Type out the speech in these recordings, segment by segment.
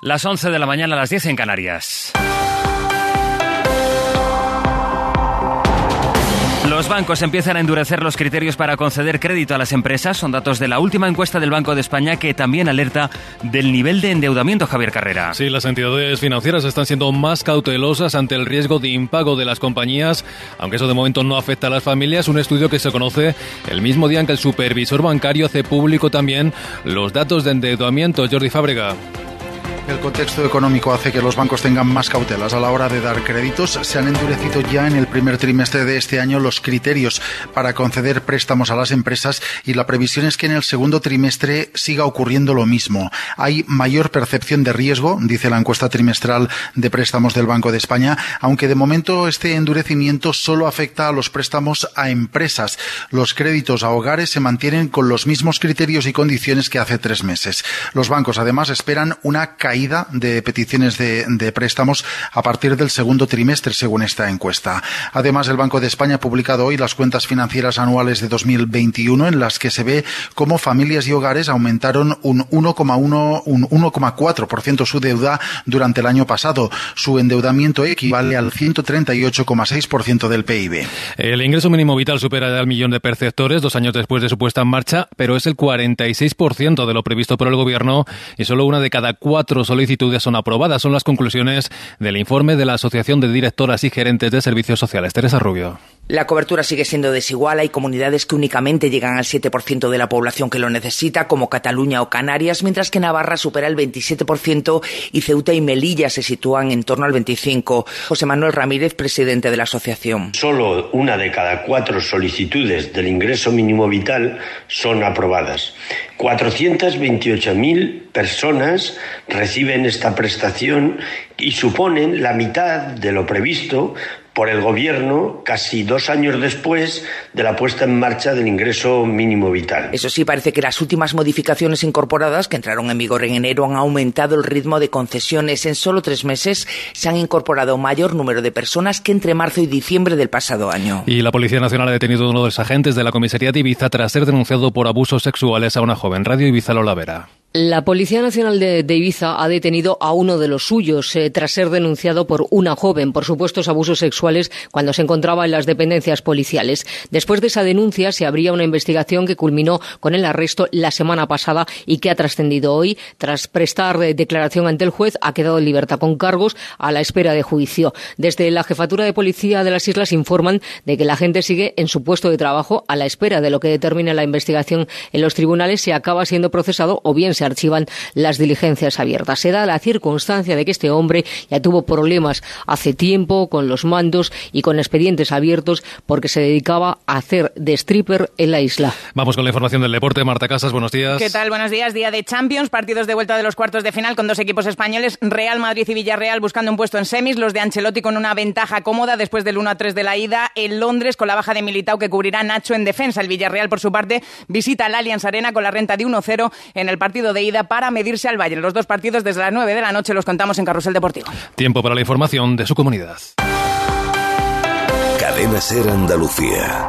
Las 11 de la mañana a las 10 en Canarias. Los bancos empiezan a endurecer los criterios para conceder crédito a las empresas. Son datos de la última encuesta del Banco de España que también alerta del nivel de endeudamiento, Javier Carrera. Sí, las entidades financieras están siendo más cautelosas ante el riesgo de impago de las compañías, aunque eso de momento no afecta a las familias. Un estudio que se conoce el mismo día en que el supervisor bancario hace público también los datos de endeudamiento. Jordi Fábrega. El contexto económico hace que los bancos tengan más cautelas a la hora de dar créditos. Se han endurecido ya en el primer trimestre de este año los criterios para conceder préstamos a las empresas y la previsión es que en el segundo trimestre siga ocurriendo lo mismo. Hay mayor percepción de riesgo, dice la encuesta trimestral de préstamos del Banco de España, aunque de momento este endurecimiento solo afecta a los préstamos a empresas. Los créditos a hogares se mantienen con los mismos criterios y condiciones que hace tres meses. Los bancos además esperan una caída de peticiones de, préstamos a partir del segundo trimestre, según esta encuesta. Además, el Banco de España ha publicado hoy las cuentas financieras anuales de 2021, en las que se ve cómo familias y hogares aumentaron un 1,1, un 1,4% su deuda durante el año pasado. Su endeudamiento equivale al 138,6% del PIB. El ingreso mínimo vital supera al millón de perceptores dos años después de su puesta en marcha, pero es el 46% de lo previsto por el Gobierno y solo una de cada cuatro solicitudes son aprobadas. Son las conclusiones del informe de la Asociación de Directoras y Gerentes de Servicios Sociales. Teresa Rubio. La cobertura sigue siendo desigual. Hay comunidades que únicamente llegan al 7% de la población que lo necesita, como Cataluña o Canarias, mientras que Navarra supera el 27% y Ceuta y Melilla se sitúan en torno al 25%. José Manuel Ramírez, presidente de la asociación. Solo una de cada cuatro solicitudes del ingreso mínimo vital son aprobadas. 428.000 personas reciben esta prestación y suponen la mitad de lo previsto por el Gobierno casi dos años después de la puesta en marcha del ingreso mínimo vital. Eso sí, parece que las últimas modificaciones incorporadas, que entraron en vigor en enero, han aumentado el ritmo de concesiones. En solo tres meses se han incorporado mayor número de personas que entre marzo y diciembre del pasado año. Y la Policía Nacional ha detenido a uno de los agentes de la comisaría de Ibiza tras ser denunciado por abusos sexuales a una joven. Radio Ibiza Lola Vera. La Policía Nacional de, Ibiza ha detenido a uno de los suyos eh, tras ser denunciado por una joven por supuestos abusos sexuales cuando se encontraba en las dependencias policiales. Después de esa denuncia se abría una investigación que culminó con el arresto la semana pasada y que ha trascendido hoy. Tras prestar eh, declaración ante el juez, ha quedado en libertad con cargos a la espera de juicio. Desde la Jefatura de Policía de las Islas informan de que la gente sigue en su puesto de trabajo a la espera de lo que determine la investigación en los tribunales si acaba siendo procesado o bien se archivan las diligencias abiertas. Se da la circunstancia de que este hombre ya tuvo problemas hace tiempo con los mandos y con expedientes abiertos porque se dedicaba a hacer de stripper en la isla. Vamos con la información del deporte. Marta Casas, buenos días. ¿Qué tal? Buenos días. Día de Champions, partidos de vuelta de los cuartos de final con dos equipos españoles, Real Madrid y Villarreal buscando un puesto en semis, los de Ancelotti con una ventaja cómoda después del 1 a 3 de la ida, en Londres con la baja de Militao que cubrirá Nacho en defensa. El Villarreal, por su parte, visita al Allianz Arena con la renta de 1-0 en el partido de ida para medirse al Bayern. Los dos partidos desde las 9 de la noche los contamos en Carrusel Deportivo. Tiempo para la información de su comunidad. Cadena Ser Andalucía.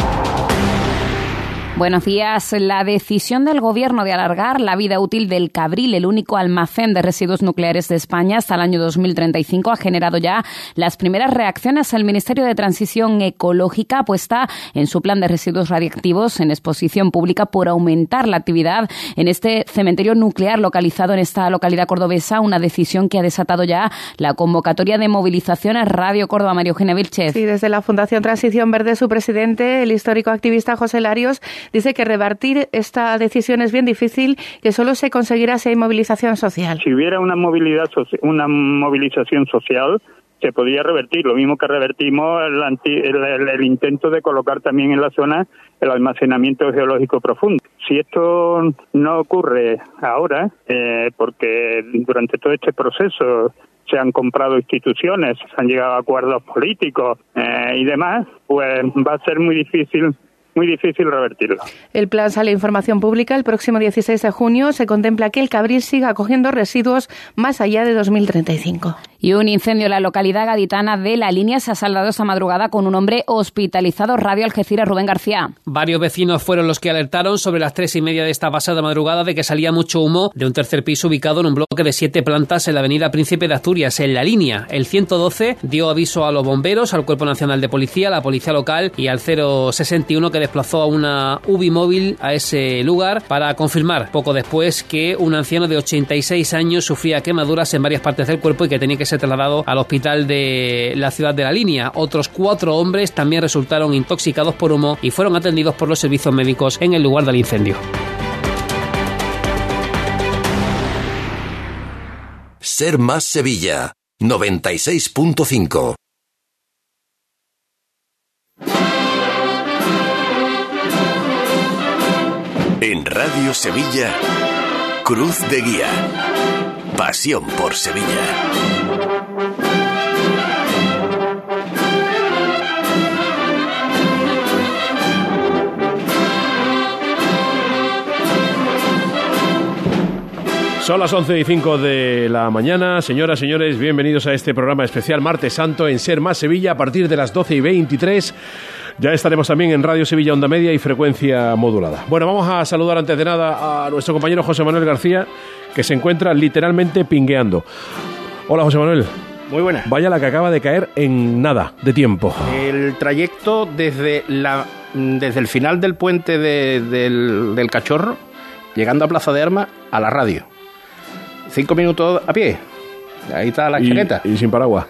Buenos días. La decisión del Gobierno de alargar la vida útil del Cabril, el único almacén de residuos nucleares de España, hasta el año 2035, ha generado ya las primeras reacciones. El Ministerio de Transición Ecológica apuesta en su plan de residuos radiactivos en exposición pública por aumentar la actividad en este cementerio nuclear localizado en esta localidad cordobesa, una decisión que ha desatado ya la convocatoria de movilizaciones Radio Córdoba. Mario Eugenia Vilchez. Sí, desde la Fundación Transición Verde, su presidente, el histórico activista José Larios, dice que revertir esta decisión es bien difícil, que solo se conseguirá si hay movilización social. Si hubiera una, movilidad, una movilización social, se podría revertir, lo mismo que revertimos el, intento de colocar también en la zona el almacenamiento geológico profundo. Si esto no ocurre ahora, eh, porque durante todo este proceso se han comprado instituciones, se han llegado a acuerdos políticos eh, y demás, pues va a ser muy difícil muy difícil revertirlo. El plan sale a información pública el próximo 16 de junio. Se contempla que el Cabril siga acogiendo residuos más allá de 2035. Y un incendio en la localidad gaditana de La Línea se ha saldado esta madrugada con un hombre hospitalizado. Radio Algeciras, Rubén García. Varios vecinos fueron los que alertaron sobre las tres y media de esta pasada madrugada de que salía mucho humo de un tercer piso ubicado en un bloque de siete plantas en la avenida Príncipe de Asturias, en La Línea. El 112 dio aviso a los bomberos, al Cuerpo Nacional de Policía, a la Policía Local y al 061 que desplazó a una UBI móvil a ese lugar para confirmar poco después que un anciano de 86 años sufría quemaduras en varias partes del cuerpo y que tenía que ser trasladado al hospital de la ciudad de la línea. Otros cuatro hombres también resultaron intoxicados por humo y fueron atendidos por los servicios médicos en el lugar del incendio. Ser más Sevilla 96.5 En Radio Sevilla, Cruz de Guía. Pasión por Sevilla. Son las 11 y 5 de la mañana. Señoras, señores, bienvenidos a este programa especial Martes Santo en Ser Más Sevilla a partir de las 12 y 23. Ya estaremos también en Radio Sevilla Onda Media y frecuencia modulada. Bueno, vamos a saludar antes de nada a nuestro compañero José Manuel García, que se encuentra literalmente pingueando. Hola, José Manuel. Muy buena. Vaya la que acaba de caer en nada de tiempo. El trayecto desde, la, desde el final del puente del, del Cachorro, llegando a Plaza de Armas, a la radio cinco minutos a pie. Ahí está la chaqueta. Y, sin paraguas.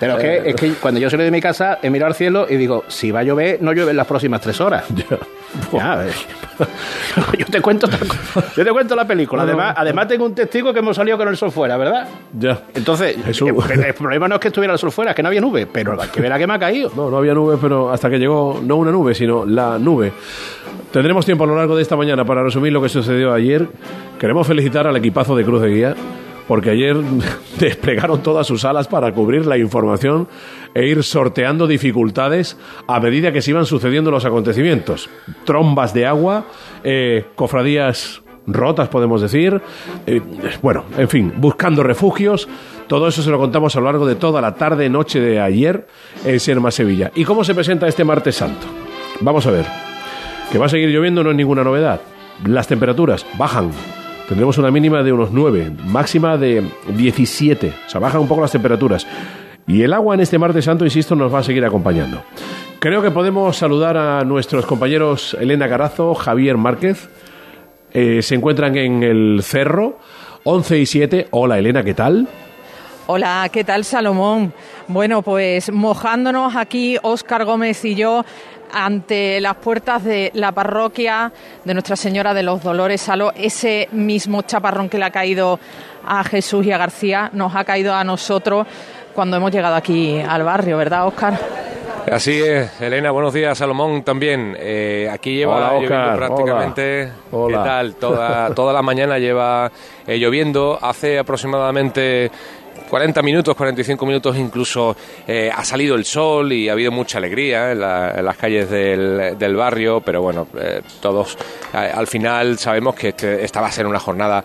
Pero es, que, es que cuando yo salí de mi casa he mirado al cielo y digo, si va a llover, no llueve en las próximas tres horas. Ya. yo te cuento yo te cuento la película. Además, además tengo un testigo que hemos salido con el sol fuera, ¿verdad? Ya. Entonces, el, problema no es que estuviera el sol fuera, es que no había nube, pero hay que ver a qué me ha caído. No, no había nube, pero hasta que llegó, no una nube, sino la nube. Tendremos tiempo a lo largo de esta mañana para resumir lo que sucedió ayer. Queremos felicitar al equipazo de Cruz de Guía porque ayer desplegaron todas sus alas para cubrir la información e ir sorteando dificultades a medida que se iban sucediendo los acontecimientos. Trombas de agua, eh, cofradías rotas, podemos decir. Eh, bueno, en fin, buscando refugios. Todo eso se lo contamos a lo largo de toda la tarde, noche de ayer en Sierma, Sevilla. ¿Y cómo se presenta este martes santo? Vamos a ver. Que va a seguir lloviendo no es ninguna novedad. Las temperaturas bajan tendremos una mínima de unos 9, máxima de 17. O sea, bajan un poco las temperaturas. Y el agua en este martes santo, insisto, nos va a seguir acompañando. Creo que podemos saludar a nuestros compañeros Elena Carazo, Javier Márquez. Eh, se encuentran en el cerro, 11 y 7. Hola Elena, ¿qué tal? Hola, ¿qué tal Salomón? Bueno, pues mojándonos aquí Óscar Gómez y yo ante las puertas de la parroquia de Nuestra Señora de los Dolores Saló, ese mismo chaparrón que le ha caído a Jesús y a García nos ha caído a nosotros cuando hemos llegado aquí al barrio, ¿verdad, Óscar? Así es, Elena, buenos días, Salomón también. Eh, aquí lleva lloviendo prácticamente, ¿qué tal? Toda, toda la mañana lleva eh, lloviendo. Hace aproximadamente 40 minutos, 45 minutos incluso eh, ha salido el sol y ha habido mucha alegría en, las calles del, barrio, pero bueno, eh, todos eh, al final sabemos que este, esta va a ser una jornada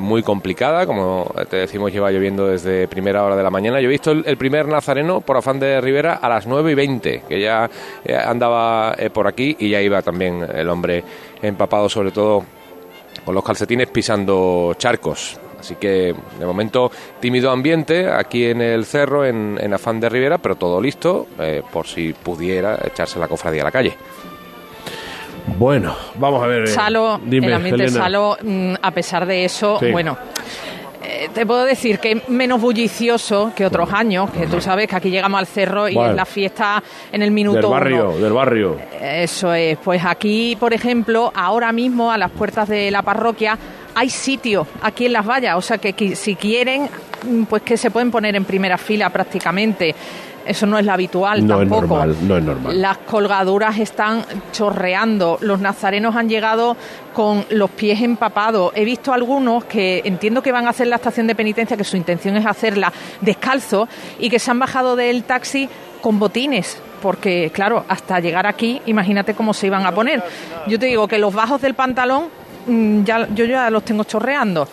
muy complicada, como te decimos lleva lloviendo desde primera hora de la mañana. Yo he visto el, primer nazareno por afán de Rivera a las 9 y 20, que ya andaba por aquí y ya iba también el hombre empapado sobre todo con los calcetines pisando charcos. Así que de momento tímido ambiente aquí en el cerro, en, Afán de Rivera, pero todo listo eh, por si pudiera echarse la cofradía a la calle. Bueno, vamos a ver. Eh, Salo, el ambiente Salo, mm, a pesar de eso, bueno, eh, te puedo decir que es menos bullicioso que otros años, que tú sabes que aquí llegamos al cerro y es la fiesta en el minuto Del barrio, del barrio. Eso es, pues aquí, por ejemplo, ahora mismo a las puertas de la parroquia hay sitio aquí en las vallas, o sea que, si quieren, mm, pues que se pueden poner en primera fila prácticamente. Eso no es lo habitual no tampoco. Es normal, no es normal. Las colgaduras están chorreando. Los nazarenos han llegado con los pies empapados. He visto algunos que entiendo que van a hacer la estación de penitencia, que su intención es hacerla descalzo, y que se han bajado del taxi con botines porque claro, hasta llegar aquí, imagínate cómo se iban a poner. Yo te digo que los bajos del pantalón ya, yo ya los tengo chorreando.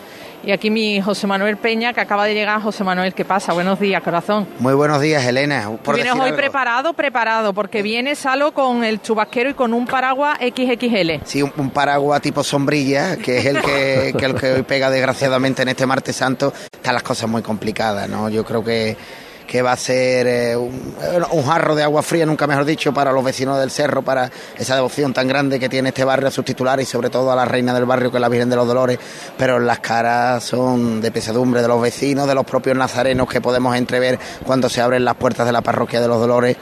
Y aquí mi José Manuel Peña, que acaba de llegar. José Manuel, ¿qué pasa? Buenos días, corazón. Muy buenos días, Elena. Por vienes hoy preparado, preparado, porque vienes Salo con el chubasquero y con un paraguas XXL. Sí, un, paraguas tipo sombrilla, que es el que, que, el que hoy pega desgraciadamente en este martes santo. Están las cosas muy complicadas, ¿no? Yo creo que que va a ser eh, un, jarro de agua fría, nunca mejor dicho, para los vecinos del cerro, para esa devoción tan grande que tiene este barrio a sus titulares y sobre todo a la reina del barrio que es la Virgen de los Dolores, pero las caras son de pesadumbre de los vecinos, de los propios nazarenos que podemos entrever cuando se abren las puertas de la parroquia de los Dolores.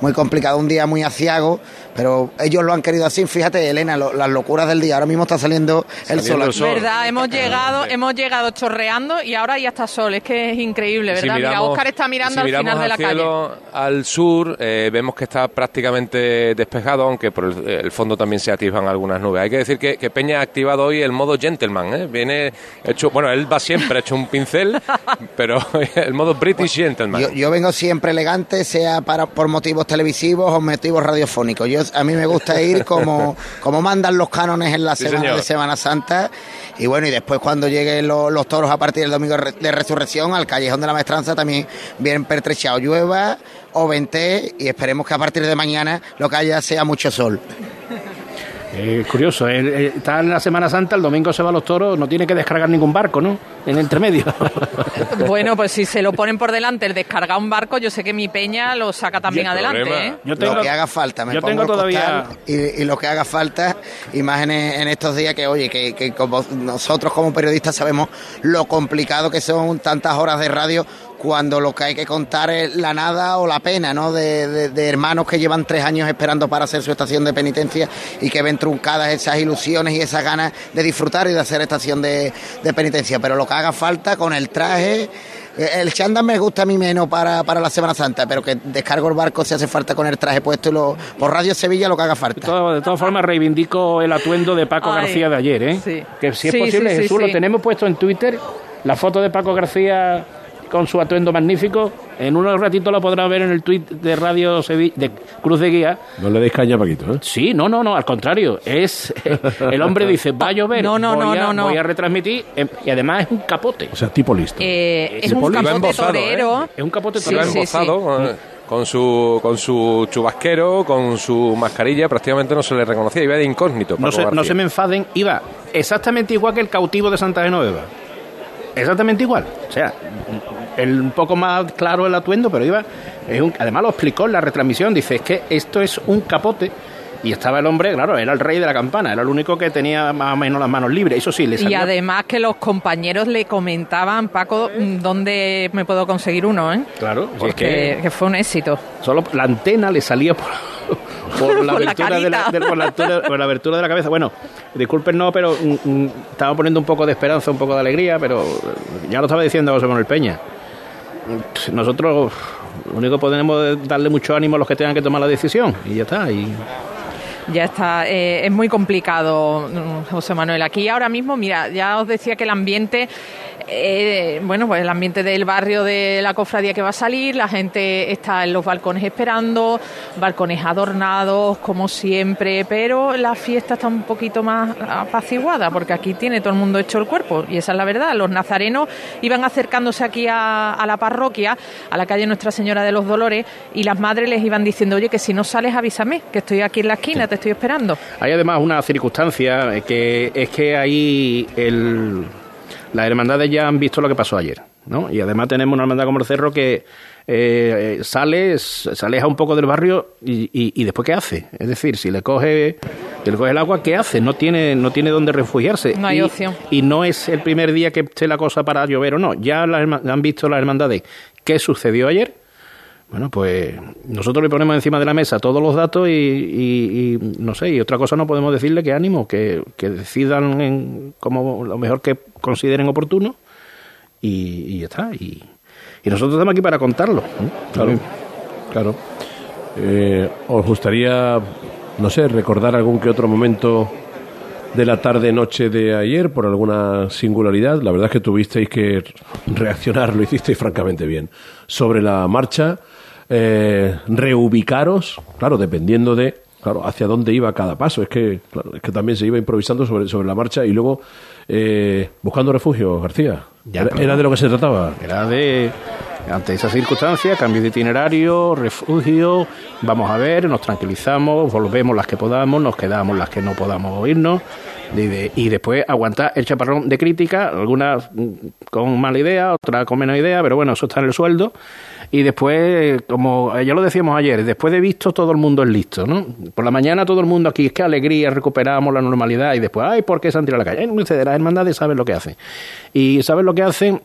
Muy complicado, un día muy aciago, pero ellos lo han querido así. Fíjate, Elena, las locuras del día. Ahora mismo está saliendo el sol. Es verdad, hemos llegado, hemos llegado chorreando y ahora ya está sol. Es que es increíble, ¿verdad? Mira, Oscar está mirando al final de la cielo, calle. Al sur eh, vemos que está prácticamente despejado, aunque por el, fondo también se activan algunas nubes. Hay que decir que, Peña ha activado hoy el modo gentleman. ¿eh? Viene hecho, bueno, él va siempre hecho un pincel, pero el modo British gentleman. Yo, yo, vengo siempre elegante, sea para por motivos televisivos o motivos radiofónicos. Yo a mí me gusta ir como, como mandan los cánones en la semana de Semana Santa. Y bueno, y después cuando lleguen los, toros a partir del domingo de resurrección, al callejón de la maestranza también bien pertrechado. Llueva o vente y esperemos que a partir de mañana lo que haya sea mucho sol. Es curioso, está en la Semana Santa, el domingo se va a los toros, no tiene que descargar ningún barco, ¿no? En el entremedio. bueno, pues si se lo ponen por delante el descargar un barco, yo sé que mi peña lo saca también adelante. ¿eh? Yo tengo, lo que haga falta, me yo tengo todavía y, lo que haga falta, imágenes en estos días que, oye, que, que como nosotros como periodistas sabemos lo complicado que son tantas horas de radio cuando lo que hay que contar es la nada o la pena, ¿no? De, hermanos que llevan tres años esperando para hacer su estación de penitencia y que ven truncadas esas ilusiones y esas ganas de disfrutar y de hacer estación de, penitencia. Pero lo que haga falta con el traje, el chándal me gusta a mí menos para, para, la Semana Santa, pero que descargo el barco si hace falta con el traje puesto y lo, por Radio Sevilla lo que haga falta. De, todas formas, reivindico el atuendo de Paco García de ayer, ¿eh? Que si es posible, Jesús, lo tenemos puesto en Twitter, la foto de Paco García con su atuendo magnífico. En unos ratitos lo podrá ver en el tuit de Radio de Cruz de Guía. No le deis caña, Paquito, ¿eh? Sí, no, no, no, al contrario. Es El hombre dice, va a llover, no, no, voy, a, no, voy a retransmitir, em, y además es un capote. O sea, tipo listo. Eh, es, un capote torero. ¿eh? Es un capote torero. Sí, con su con su chubasquero, con su mascarilla, prácticamente no se le reconocía, iba de incógnito. No se, no se, me enfaden, iba exactamente igual que el cautivo de Santa Genoveva. Exactamente igual. O sea, el, un poco más claro el atuendo, pero iba. además lo explicó en la retransmisión. Dice: es que esto es un capote. Y estaba el hombre, claro, era el rey de la campana, era el único que tenía más o menos las manos libres. Eso sí, le Y además que los compañeros le comentaban, Paco, ¿dónde me puedo conseguir uno? Eh? Claro, porque que... fue un éxito. Solo la antena le salía por, por la, abertura de la, por, la, abertura de la cabeza. Bueno, disculpen no, pero mm, mm, estaba poniendo un poco de esperanza, un poco de alegría, pero ya lo estaba diciendo José Manuel Peña. Nosotros lo único que podemos es darle mucho ánimo a los que tengan que tomar la decisión y ya está. Y ya está, eh, es muy complicado, mm, José Manuel. Aquí ahora mismo, mira, ya os decía que el ambiente eh, bueno, pues el ambiente del barrio de la cofradía que va a salir, la gente está en los balcones esperando, balcones adornados como siempre, pero la fiesta está un poquito más apaciguada porque aquí tiene todo el mundo hecho el cuerpo y esa es la verdad. Los nazarenos iban acercándose aquí a, a la parroquia, a la calle Nuestra Señora de los Dolores y las madres les iban diciendo, oye, que si no sales avísame, que estoy aquí en la esquina, te estoy esperando. Hay además una circunstancia que es que ahí el las hermandades ya han visto lo que pasó ayer, ¿no? Y además tenemos una hermandad como el Cerro que eh, sale, se aleja un poco del barrio y, y, después ¿qué hace? Es decir, si le coge, le coge el agua, ¿qué hace? No tiene, no tiene dónde refugiarse. No hay y, opción. Y no es el primer día que esté la cosa para llover o no. Ya han visto las hermandades qué sucedió ayer bueno, pues nosotros le ponemos encima de la mesa todos los datos y, no sé, y otra cosa no podemos decirle que ánimo, que, decidan en, como lo mejor que consideren oportuno y, ya está. Y, nosotros estamos aquí para contarlo. Claro, claro. Eh, ¿Os gustaría, no sé, recordar algún que otro momento de la tarde-noche de ayer por alguna singularidad? La verdad es que tuvisteis que reaccionar, lo hicisteis francamente bien. Sobre la marcha eh, reubicaros, claro, dependiendo de claro, hacia dónde iba cada paso. Es que, claro, es que también se iba improvisando sobre, sobre la marcha y luego eh, buscando refugio, García. era, de lo que se trataba. Era de, ante esa circunstancia, cambio de itinerario, refugio, vamos a ver, nos tranquilizamos, volvemos las que podamos, nos quedamos las que no podamos oírnos. Y, después aguantar el chaparrón de crítica, algunas con mala idea, otras con menos idea, pero bueno, eso está en el sueldo. Y después, como ya lo decíamos ayer, después de visto todo el mundo es listo, ¿no? Por la mañana todo el mundo aquí, es que alegría, recuperamos la normalidad y después, ay, ¿por qué se han tirado a la calle? Ustedes, las hermandades saben lo que hacen. Y saben lo que hacen,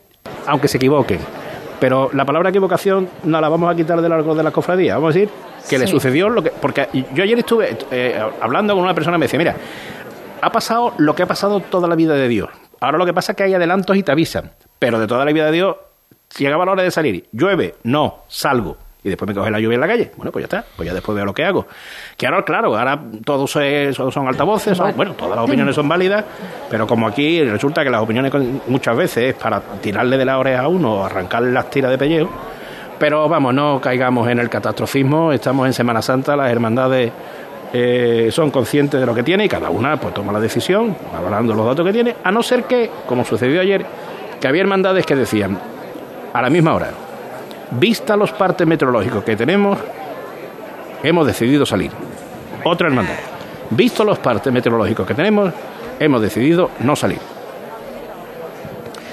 aunque se equivoquen. Pero la palabra equivocación no la vamos a quitar de largo de la cofradía. Vamos a decir que le sucedió lo que. Porque yo ayer estuve eh, hablando con una persona y me decía, mira, ha pasado lo que ha pasado toda la vida de Dios. Ahora lo que pasa es que hay adelantos y te avisan. Pero de toda la vida de Dios llegaba la hora de salir, llueve, no, salgo. Y después me coge la lluvia en la calle. Bueno, pues ya está, pues ya después veo lo que hago. Que ahora, claro, ahora todos son altavoces, bueno, todas las opiniones son válidas, pero como aquí resulta que las opiniones muchas veces es para tirarle de la oreja a uno o arrancarle las tiras de pellejo. Pero vamos, no caigamos en el catastrofismo, estamos en Semana Santa, las hermandades eh, son conscientes de lo que tiene y cada una pues toma la decisión, valorando los datos que tiene, a no ser que, como sucedió ayer, que había hermandades que decían, a la misma hora. Vista los partes meteorológicos que tenemos, hemos decidido salir. Otra hermandad. Visto los partes meteorológicos que tenemos, hemos decidido no salir.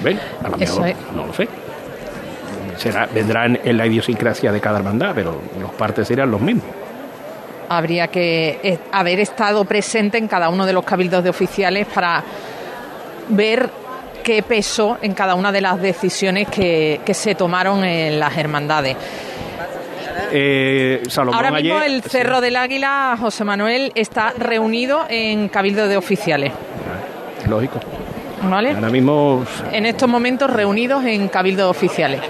¿Ven? A lo mejor no lo sé. Será, vendrán en la idiosincrasia de cada hermandad, pero los partes serían los mismos habría que eh, haber estado presente en cada uno de los cabildos de oficiales para ver qué peso en cada una de las decisiones que, se tomaron en las hermandades. Eh, Ahora mismo el Cerro del Águila, José Manuel, está reunido en cabildo de oficiales. Lógico. ¿Vale? Ahora mismo... En estos momentos reunidos en cabildo de oficiales.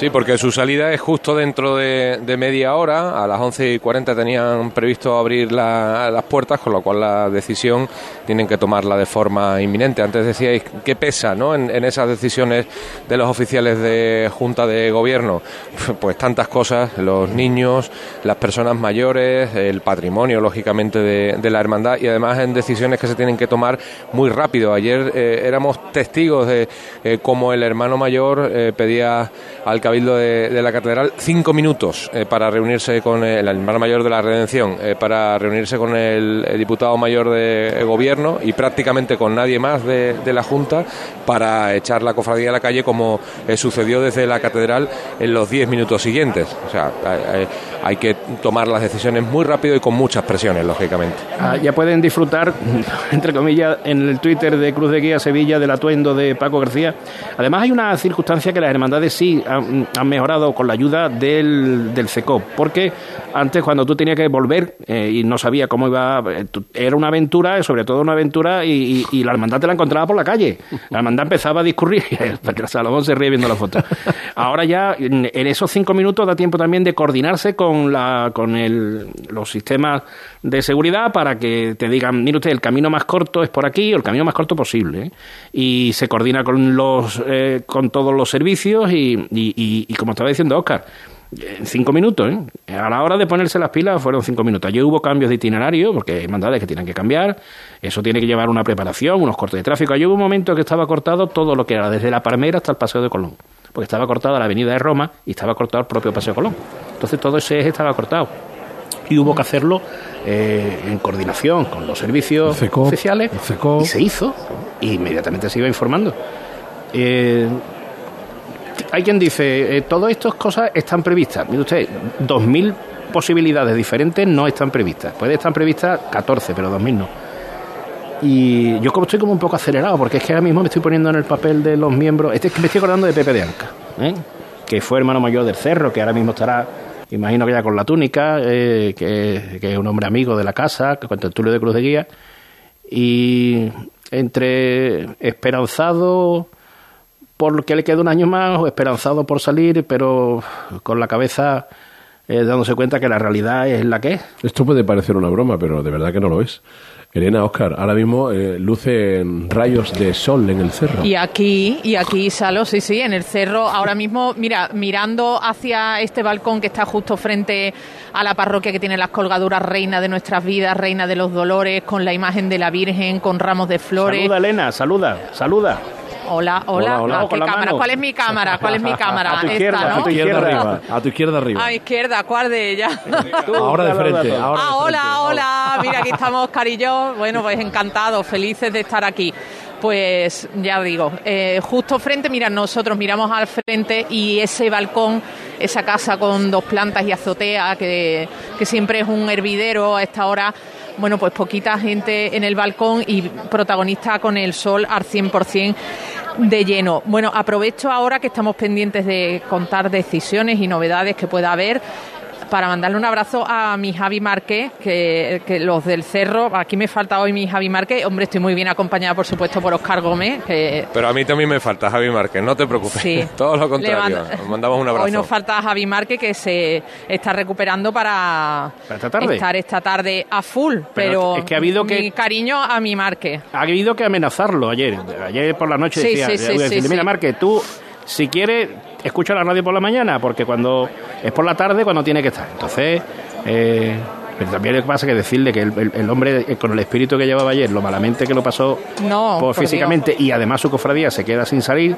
Sí, porque su salida es justo dentro de, media hora. A las 11 y 40 tenían previsto abrir las puertas, con lo cual la decisión tienen que tomarla de forma inminente. Antes decíais qué pesa ¿no? en, esas decisiones de los oficiales de Junta de Gobierno. Pues tantas cosas, los niños, las personas mayores, el patrimonio, lógicamente, de, la hermandad y además en decisiones que se tienen que tomar muy rápido. Ayer eh, éramos testigos de eh, cómo el hermano mayor eh, pedía al Cabildo de, la Catedral cinco minutos eh, para reunirse con el hermano mayor de la Redención, eh, para reunirse con el, diputado mayor de gobierno y prácticamente con nadie más de, la Junta para echar la cofradía a la calle como eh, sucedió desde la Catedral en los diez minutos siguientes. O sea, hay que tomar las decisiones muy rápido y con muchas presiones, lógicamente. Ah, ya pueden disfrutar, entre comillas, en el Twitter de Cruz de Guía Sevilla del atuendo de Paco García. Además hay una circunstancia que las hermandades sí han, mejorado con la ayuda del, del CECOP, porque antes cuando tú tenías que volver eh, y no sabía cómo iba, eh, era una aventura, sobre todo una aventura, y, la hermandad te la encontraba por la calle. La hermandad empezaba a discurrir, porque Salomón se ríe viendo la foto. Ahora ya en esos cinco minutos da tiempo también de coordinarse con, la, con el, los sistemas de seguridad para que te digan, mire usted, el camino más corto es por aquí o el camino más corto posible. ¿eh? Y se coordina con, los, eh, con todos los servicios y, y, y, como estaba diciendo Oscar, en cinco minutos, ¿eh? A la hora de ponerse las pilas fueron cinco minutos. Allí hubo cambios de itinerario, porque hay mandades que tienen que cambiar. Eso tiene que llevar una preparación, unos cortes de tráfico. Allí hubo un momento que estaba cortado todo lo que era desde la Palmera hasta el Paseo de Colón porque estaba cortada la avenida de Roma y estaba cortado el propio Paseo Colón. Entonces todo ese eje estaba cortado. Y hubo que hacerlo eh, en coordinación con los servicios oficiales. Y se hizo. Y inmediatamente se iba informando. Eh, hay quien dice, eh, todas estas cosas están previstas. Mire usted, 2.000 posibilidades diferentes no están previstas. Puede estar previstas 14, pero 2.000 no. Y yo como estoy como un poco acelerado, porque es que ahora mismo me estoy poniendo en el papel de los miembros. Este, me estoy acordando de Pepe de Anca, ¿eh? que fue hermano mayor del Cerro, que ahora mismo estará, imagino que ya con la túnica, eh, que, es un hombre amigo de la casa, con el Tulio de Cruz de Guía. Y entre esperanzado por que le quede un año más o esperanzado por salir, pero con la cabeza eh, dándose cuenta que la realidad es la que es. Esto puede parecer una broma, pero de verdad que no lo es. Elena, Oscar, ahora mismo eh, lucen rayos de sol en el cerro. Y aquí, y aquí, Salo, sí, sí, en el cerro, ahora mismo, mira, mirando hacia este balcón que está justo frente a la parroquia que tiene las colgaduras reina de nuestras vidas, reina de los dolores, con la imagen de la Virgen, con ramos de flores. Saluda, Elena, saluda, saluda. Hola, hola. hola, cámara? ¿Cuál es mi cámara? ¿Cuál es mi cámara? a tu izquierda, a tu izquierda arriba. A tu izquierda arriba. A izquierda, ¿cuál de ellas? ahora de frente. Ahora ah, hola, hola. Mira, aquí estamos Oscar y yo. Bueno, pues encantados, felices de estar aquí. Pues ya digo, eh, justo frente, mira, nosotros miramos al frente y ese balcón, esa casa con dos plantas y azotea, que, que siempre es un hervidero a esta hora, bueno, pues poquita gente en el balcón y protagonista con el sol al 100% de lleno. Bueno, aprovecho ahora que estamos pendientes de contar decisiones y novedades que pueda haber para mandarle un abrazo a mi Javi Márquez, que, los del Cerro, aquí me falta hoy mi Javi Márquez, hombre, estoy muy bien acompañada, por supuesto, por Oscar Gómez. Que... Pero a mí también me falta Javi Márquez, no te preocupes, sí. todo lo contrario, mandamos un abrazo. Hoy nos falta Javi Márquez, que se está recuperando para, estar esta tarde a full, pero, es que ha habido mi cariño a mi Márquez. Ha habido que amenazarlo ayer, ayer por la noche decía, mira Márquez, tú si quieres escucha la radio por la mañana, porque cuando es por la tarde cuando tiene que estar. Entonces, eh, pero también lo que pasa es que decirle que el, hombre eh, con el espíritu que llevaba ayer, lo malamente que lo pasó no, físicamente y además su cofradía se queda sin salir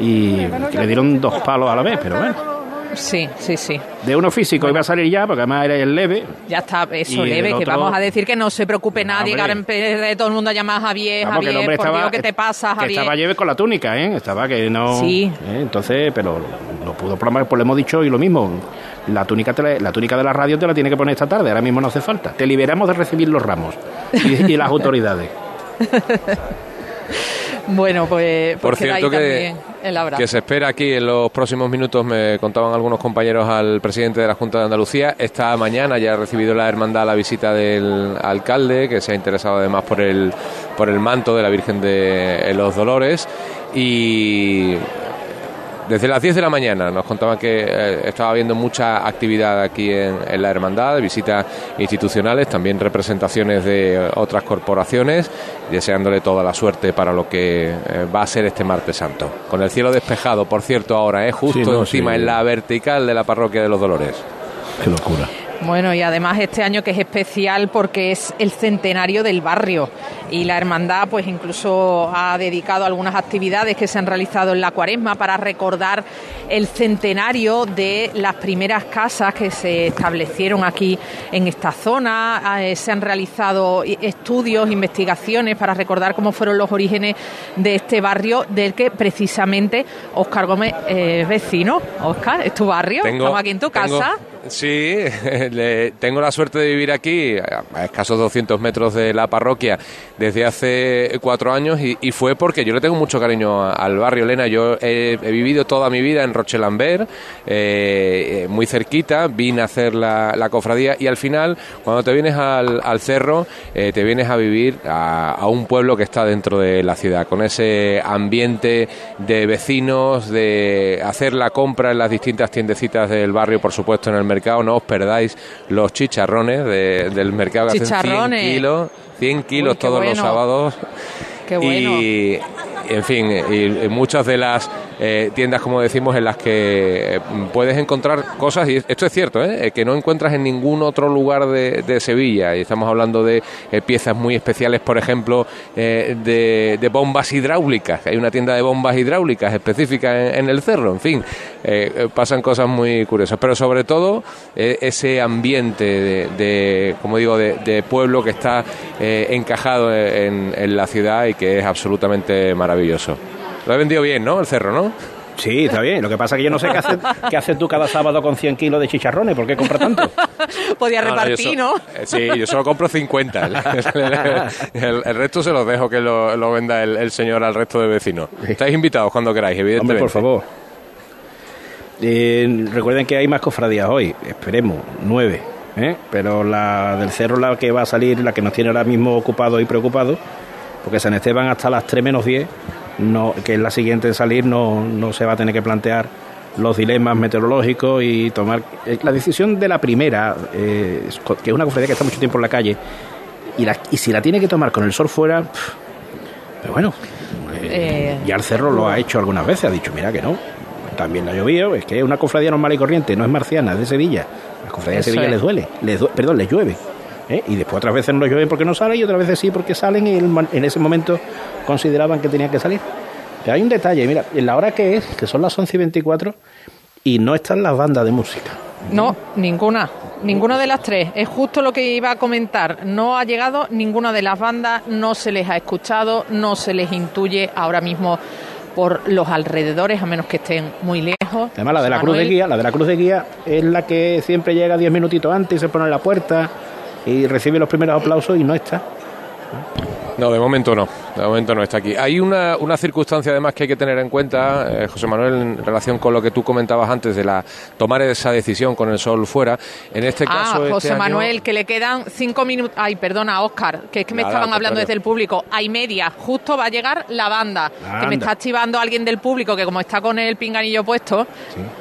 y le dieron dos palos a la vez, pero bueno. Sí, sí, sí. De uno físico iba a salir ya, porque además era el leve. Ya está, eso leve, que vamos a decir que no se preocupe nadie, que de todo el mundo a llamar a Javier, Javier, por Dios, ¿qué te pasa, Javier? Que estaba lleve con la túnica, ¿eh? Estaba que no... Sí. ¿eh? Entonces, pero no pudo programar, pues le hemos dicho y lo mismo. La túnica, la túnica de la radio te la tiene que poner esta tarde, ahora mismo no hace falta. Te liberamos de recibir los ramos y, y las autoridades. Bueno, pues, por cierto que, que se espera aquí en los próximos minutos, me contaban algunos compañeros al presidente de la Junta de Andalucía, esta mañana ya ha recibido la hermandad la visita del alcalde, que se ha interesado además por el, por el manto de la Virgen de los Dolores y desde las 10 de la mañana nos contaban que eh, estaba habiendo mucha actividad aquí en, la hermandad, visitas institucionales, también representaciones de otras corporaciones, deseándole toda la suerte para lo que eh, va a ser este martes santo. Con el cielo despejado, por cierto, ahora, es ¿eh? justo encima, en la vertical de la parroquia de los Dolores. Qué locura. Bueno, y además este año que es especial porque es el centenario del barrio y la hermandad pues incluso ha dedicado algunas actividades que se han realizado en la cuaresma para recordar el centenario de las primeras casas que se establecieron aquí en esta zona. Eh, se han realizado estudios, investigaciones para recordar cómo fueron los orígenes de este barrio del que precisamente Óscar Gómez es vecino. Óscar, ¿es tu barrio? Estamos aquí en tu casa. Sí, tengo la suerte de vivir aquí, a escasos 200 metros de la parroquia, desde hace cuatro años y, fue porque yo le tengo mucho cariño al barrio, Elena. Yo he, vivido toda mi vida en Rochelambert, eh, eh, muy cerquita, vine a hacer la, cofradía y al final, cuando te vienes al, cerro, eh, te vienes a vivir a, a, un pueblo que está dentro de la ciudad, con ese ambiente de vecinos, de hacer la compra en las distintas tiendecitas del barrio, por supuesto, en el mercado, no os perdáis los chicharrones del mercado que hacen 100 kilos, 100 kilos todos los sábados. Y, en fin, y muchas de las eh, tiendas, como decimos, en las que mm, puedes encontrar cosas, y esto es cierto, ¿eh? que no encuentras en ningún otro lugar de, Sevilla. Y estamos hablando de eh, piezas muy especiales, por ejemplo, de, bombas hidráulicas. Hay una tienda de bombas hidráulicas específica en, el cerro. En fin, pasan cosas muy curiosas. Pero sobre todo, ese ambiente de, como digo, de, pueblo que está encajado en, en la ciudad y que es absolutamente maravilloso. Lo he vendido bien, ¿no? El cerro, ¿no? Sí, está bien. Lo que pasa es que yo no sé qué haces, qué haces tú cada sábado con 100 kilos de chicharrones. ¿Por qué compras tanto? Podía repartir, ¿no? Eh, sí, yo solo compro 50. El, resto se los dejo que lo, venda el, señor al resto de vecinos. Estáis invitados cuando queráis, evidentemente. Hombre, por favor. Eh, recuerden que hay más cofradías hoy. Esperemos, nueve. ¿eh? Pero la del cerro, la que va a salir, la que nos tiene ahora mismo ocupado y preocupado, porque San Esteban hasta las 3 menos 10 no, que es la siguiente en salir, no, no se va a tener que plantear los dilemas meteorológicos y tomar eh, la decisión de la primera, eh, que es una cofradía que está mucho tiempo en la calle, Y, y si la tiene que tomar con el sol fuera, pero bueno, eh, ya el cerro lo ha hecho algunas veces, ha dicho, mira que no, también la ha llovido, es que es una cofradía normal y corriente, no es marciana, es de Sevilla. La cofradía de Sevilla les duele, les perdón, les llueve. ¿Eh? Y después otras veces no llueve porque no sale y otras veces sí porque salen y en ese momento consideraban que tenían que salir. Pero hay un detalle, mira, en la hora que es, que son las 11 y 24, y no están las bandas de música. No, ninguna. Ninguna de las tres. Es justo lo que iba a comentar. No ha llegado ninguna de las bandas, no se les ha escuchado, no se les intuye ahora mismo por los alrededores, a menos que estén muy lejos. Además, la de la Cruz de Guía, la de la Cruz de Guía es la que siempre llega diez minutitos antes y se pone en la puerta y recibe los primeros aplausos y no está. No, de momento no. De momento no está aquí. Hay una, una circunstancia además que hay que tener en cuenta, eh, José Manuel, en relación con lo que tú comentabas antes de la tomar esa decisión con el sol fuera. En este ah, caso. Ah, José Manuel, que le quedan cinco minutos. Ay, perdona, Oscar, que es que me estaban hablando desde el público. Hay media, justo va a llegar la banda. Que me está activando alguien del público que, como está con el pinganillo puesto,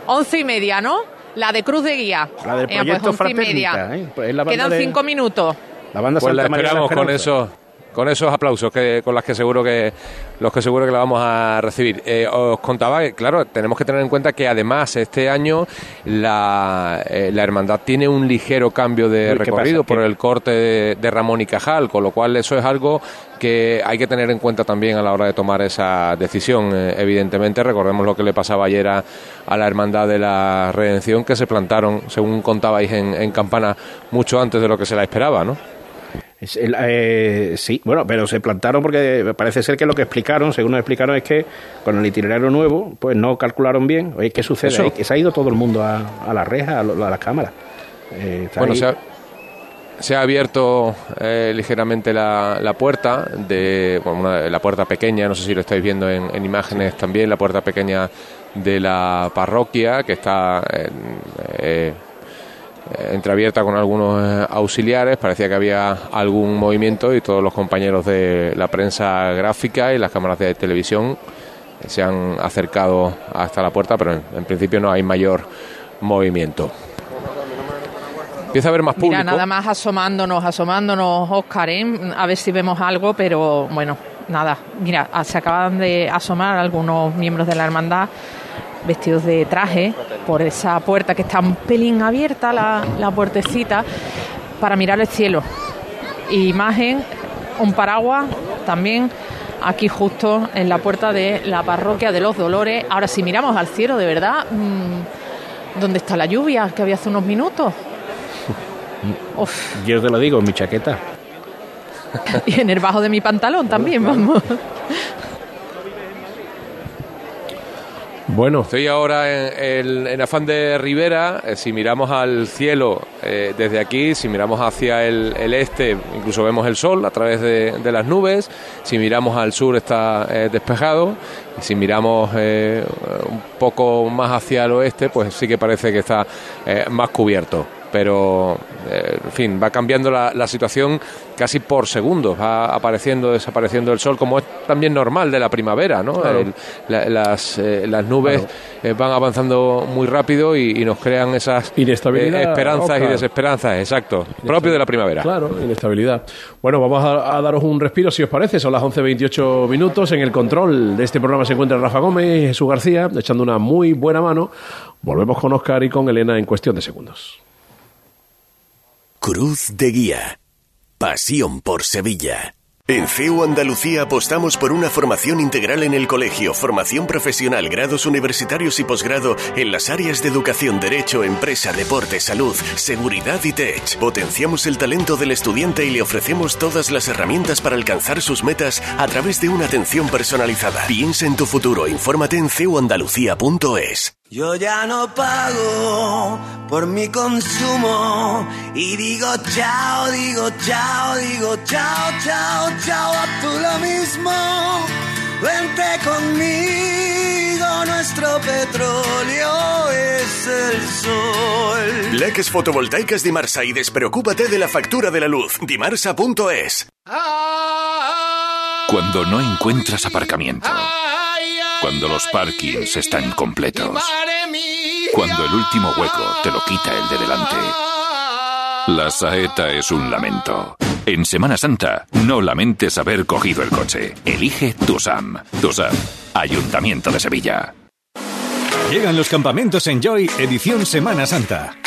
once y media, ¿no? La de Cruz de Guía. La del proyecto y media. ¿eh? Pues Quedan cinco minutos. La banda pues la esperamos con eso con esos aplausos que, con las que seguro que los que seguro que la vamos a recibir. Eh, os contaba que, claro, tenemos que tener en cuenta que además este año la, eh, la hermandad tiene un ligero cambio de recorrido por el corte de, Ramón y Cajal, con lo cual eso es algo que hay que tener en cuenta también a la hora de tomar esa decisión. Eh, evidentemente, recordemos lo que le pasaba ayer a, la hermandad de la redención, que se plantaron, según contabais en, en Campana, mucho antes de lo que se la esperaba, ¿no? Eh, sí, bueno, pero se plantaron porque parece ser que lo que explicaron, según nos explicaron, es que con el itinerario nuevo, pues no calcularon bien. Oye, ¿qué sucede? Que se ha ido todo el mundo a, la reja, a, las cámaras. Eh, bueno, se ha, abierto eh, ligeramente la, puerta de la puerta pequeña, no sé si lo estáis viendo en, imágenes también, la puerta pequeña de la parroquia que está en entreabierta con algunos eh, auxiliares, parecía que había algún movimiento y todos los compañeros de la prensa gráfica y las cámaras de televisión se han acercado hasta la puerta, pero en, principio no hay mayor movimiento. Empieza a haber más público. Mira, nada más asomándonos, asomándonos, Oscar, ¿eh? a ver si vemos algo, pero bueno, nada. Mira, se acaban de asomar algunos miembros de la hermandad vestidos de traje por esa puerta que está un pelín abierta, la, la puertecita, para mirar el cielo. Imagen, un paraguas también aquí justo en la puerta de la parroquia de los Dolores. Ahora si miramos al cielo, de verdad, mm, ¿dónde está la lluvia que había hace unos minutos? Yo te lo digo, en mi chaqueta. y en el bajo de mi pantalón también, vamos. Bueno. Estoy ahora en, afán de Rivera. Eh, si miramos al cielo eh, desde aquí, si miramos hacia el, este, incluso vemos el sol a través de, las nubes. Si miramos al sur está eh, despejado. Y si miramos un poco más hacia el oeste, pues sí que parece que está más cubierto pero eh, en fin, va cambiando la, situación casi por segundos, va apareciendo, desapareciendo el sol, como es también normal de la primavera, ¿no? las, eh, las nubes eh, van avanzando muy rápido y, nos crean esas esperanzas y desesperanzas, exacto, propio de la primavera. Claro, inestabilidad. Bueno, vamos a, daros un respiro, si os parece, son las 11.28 minutos, en el control de este programa se encuentra Rafa Gómez y Jesús García, echando una muy buena mano. Volvemos con Oscar y con Elena en cuestión de segundos. Cruz de Guía. Pasión por Sevilla. En CEU Andalucía apostamos por una formación integral en el colegio, formación profesional, grados universitarios y posgrado en las áreas de educación, derecho, empresa, deporte, salud, seguridad y tech. Potenciamos el talento del estudiante y le ofrecemos todas las herramientas para alcanzar sus metas a través de una atención personalizada. Piensa en tu futuro, infórmate en ceuandalucía.es. Yo ya no pago por mi consumo y digo chao, digo chao, digo chao, chao, chao, a tú lo mismo. Vente conmigo, nuestro petróleo es el sol. Leques fotovoltaicas Dimarsa y despreocúpate de la factura de la luz. Dimarsa.es. Cuando no encuentras aparcamiento. Cuando los parkings están completos. Cuando el último hueco te lo quita el de delante. La saeta es un lamento. En Semana Santa, no lamentes haber cogido el coche. Elige TUSAM. TUSAM, Ayuntamiento de Sevilla. Llegan los campamentos Enjoy edición Semana Santa.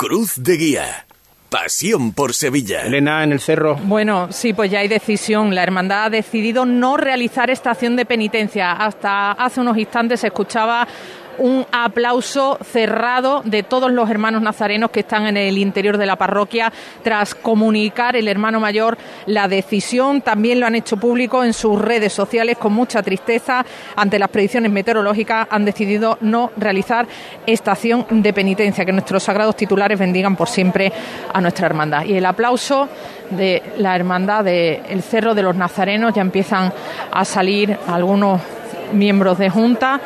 Cruz de Guía. Pasión por Sevilla. Elena, en el cerro. Bueno, sí, pues ya hay decisión. La hermandad ha decidido no realizar estación de penitencia. Hasta hace unos instantes se escuchaba un aplauso cerrado de todos los hermanos nazarenos que están en el interior de la parroquia tras comunicar el hermano mayor la decisión. También lo han hecho público en sus redes sociales con mucha tristeza ante las predicciones meteorológicas. Han decidido no realizar estación de penitencia. Que nuestros sagrados titulares bendigan por siempre a nuestra hermandad. Y el aplauso de la hermandad del Cerro de los Nazarenos ya empiezan a salir algunos miembros de junta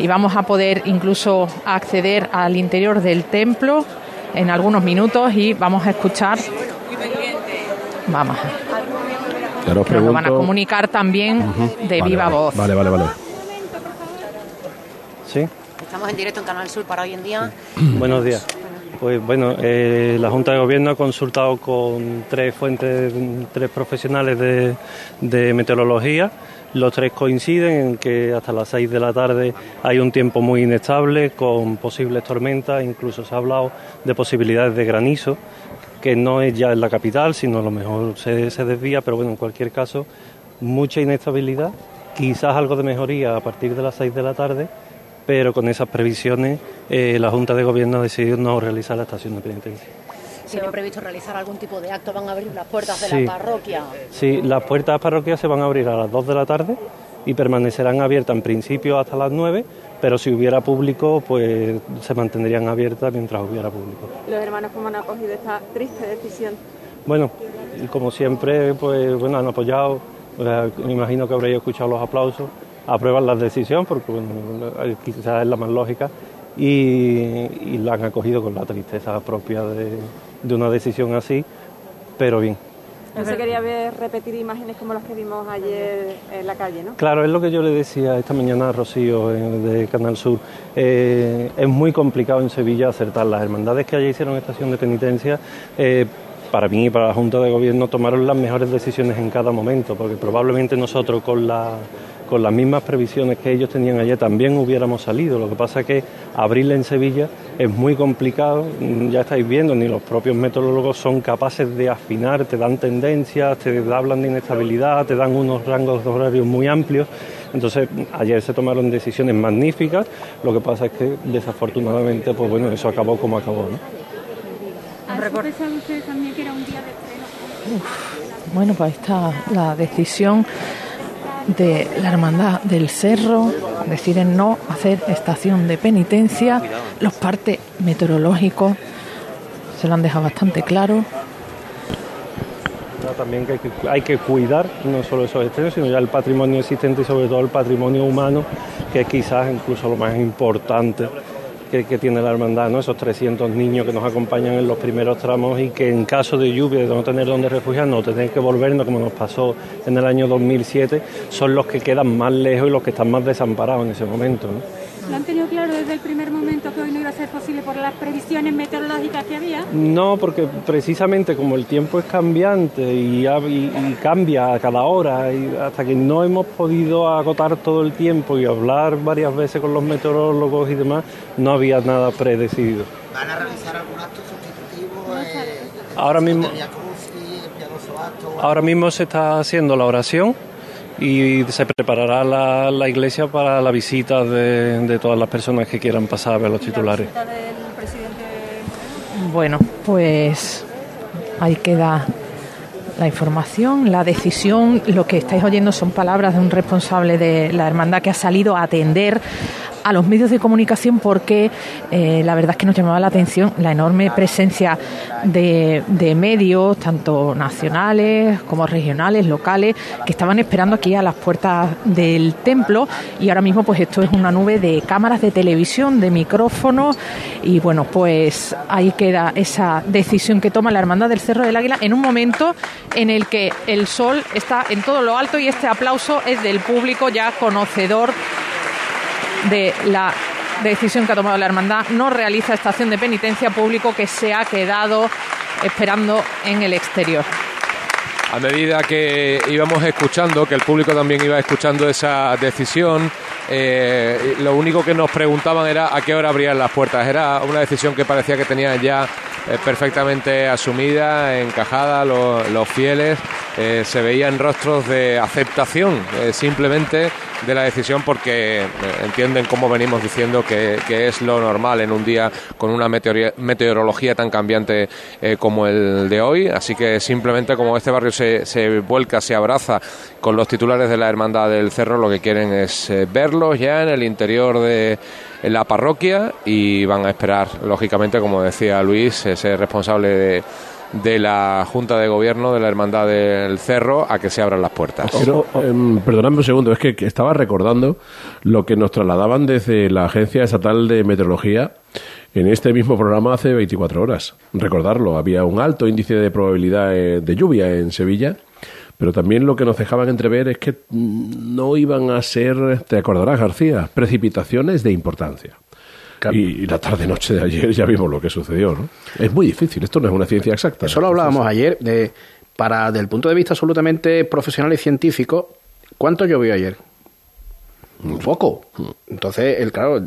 y vamos a poder incluso acceder al interior del templo en algunos minutos y vamos a escuchar. Vamos. Nos van a comunicar también de viva voz. Vale, vale, vale. Sí. Estamos en directo en Canal Sur para hoy en día. Buenos días. Pues bueno, eh, la Junta de Gobierno ha consultado con tres fuentes, tres profesionales de, de meteorología los tres coinciden en que hasta las 6 de la tarde hay un tiempo muy inestable con posibles tormentas, incluso se ha hablado de posibilidades de granizo, que no es ya en la capital, sino a lo mejor se, se desvía, pero bueno, en cualquier caso, mucha inestabilidad, quizás algo de mejoría a partir de las 6 de la tarde, pero con esas previsiones eh, la Junta de Gobierno ha decidido no realizar la estación de penitencia. ¿Tiene previsto realizar algún tipo de acto? ¿Van a abrir las puertas de la parroquia? Sí, las puertas de la parroquia se van a abrir a las 2 de la tarde y permanecerán abiertas en principio hasta las 9, pero si hubiera público, pues se mantendrían abiertas mientras hubiera público. ¿Los hermanos cómo han acogido esta triste decisión? Bueno, como siempre, pues bueno, han apoyado, me imagino que habréis escuchado los aplausos, aprueban la decisión, porque bueno, quizás es la más lógica, y la han acogido con la tristeza propia de, de una decisión así, pero bien. No se quería ver repetir imágenes como las que vimos ayer en la calle, ¿no? Claro, es lo que yo le decía esta mañana a Rocío de Canal Sur. Eh, es muy complicado en Sevilla acertar las hermandades que allí hicieron estación de penitencia. Eh, para mí y para la Junta de Gobierno tomaron las mejores decisiones en cada momento, porque probablemente nosotros con la con las mismas previsiones que ellos tenían ayer también hubiéramos salido. Lo que pasa es que abrirla en Sevilla es muy complicado, ya estáis viendo, ni los propios meteorólogos son capaces de afinar, te dan tendencias, te hablan de inestabilidad, te dan unos rangos horarios muy amplios. Entonces, ayer se tomaron decisiones magníficas, lo que pasa es que desafortunadamente, pues bueno, eso acabó como acabó, ¿no? también que era un día de bueno, pues está la decisión de la Hermandad del Cerro deciden no hacer estación de penitencia. Los partes meteorológicos se lo han dejado bastante claro. También que hay, que cuidar no solo esos extremos, sino ya el patrimonio existente y sobre todo el patrimonio humano, que es quizás incluso lo más importante que, tiene la hermandad, ¿no? esos 300 niños que nos acompañan en los primeros tramos y que en caso de lluvia, de no tener dónde refugiarnos, tener que volvernos, como nos pasó en el año 2007, son los que quedan más lejos y los que están más desamparados en ese momento. ¿Lo han tenido claro desde el primer momento que hoy no iba a ser posible previsiones meteorológicas que había? No, porque precisamente como el tiempo es cambiante y, cambia a cada hora, y hasta que no hemos podido agotar todo el tiempo y hablar varias veces con los meteorólogos y demás, no había nada predecido. ¿Van a realizar algún acto sustitutivo? ahora mismo, ahora mismo se está haciendo la oración y se preparará la, iglesia para la visita de, todas las personas que quieran pasar a ver los titulares. Bueno, pues ahí queda la información, la decisión. Lo que estáis oyendo son palabras de un responsable de la hermandad que ha salido a atender a los medios de comunicación porque eh, la verdad es que nos llamaba la atención la enorme presencia de, medios, tanto nacionales como regionales, locales, que estaban esperando aquí a las puertas del templo. Y ahora mismo pues esto es una nube de cámaras de televisión, de micrófonos y bueno pues ahí queda esa decisión que toma la Hermandad del Cerro del Águila en un momento en el que el sol está en todo lo alto y este aplauso es del público ya conocedor de la decisión que ha tomado la hermandad, no realiza estación de penitencia público que se ha quedado esperando en el exterior. A medida que íbamos escuchando, que el público también iba escuchando esa decisión, eh, lo único que nos preguntaban era a qué hora abrían las puertas. Era una decisión que parecía que tenían ya eh, perfectamente asumida, encajada, los fieles. Eh, se veían rostros de aceptación simplemente de la decisión porque entienden, como venimos diciendo, que, es lo normal en un día con una meteorología tan cambiante como el de hoy. Así que simplemente como este barrio se, se vuelca, se abraza con los titulares de la Hermandad del Cerro, lo que quieren es verlo ya en el interior de la parroquia y van a esperar, lógicamente, como decía Luis, ese responsable de, la Junta de Gobierno de la Hermandad del Cerro a que se abran las puertas. Pero, em, perdonadme un segundo, es que, estaba recordando lo que nos trasladaban desde la Agencia Estatal de Meteorología en este mismo programa hace 24 horas. Recordarlo, había un alto índice de probabilidad eh, de lluvia en Sevilla pero también lo que nos dejaban entrever es que no iban a ser, te acordarás García, precipitaciones de importancia. Y, la tarde-noche de ayer ya vimos lo que sucedió, ¿no? Es muy difícil, esto no es una ciencia exacta. Eso lo hablábamos ayer, de, para, del punto de vista absolutamente profesional y científico, ¿cuánto llovió ayer? Un poco. Entonces, el, claro,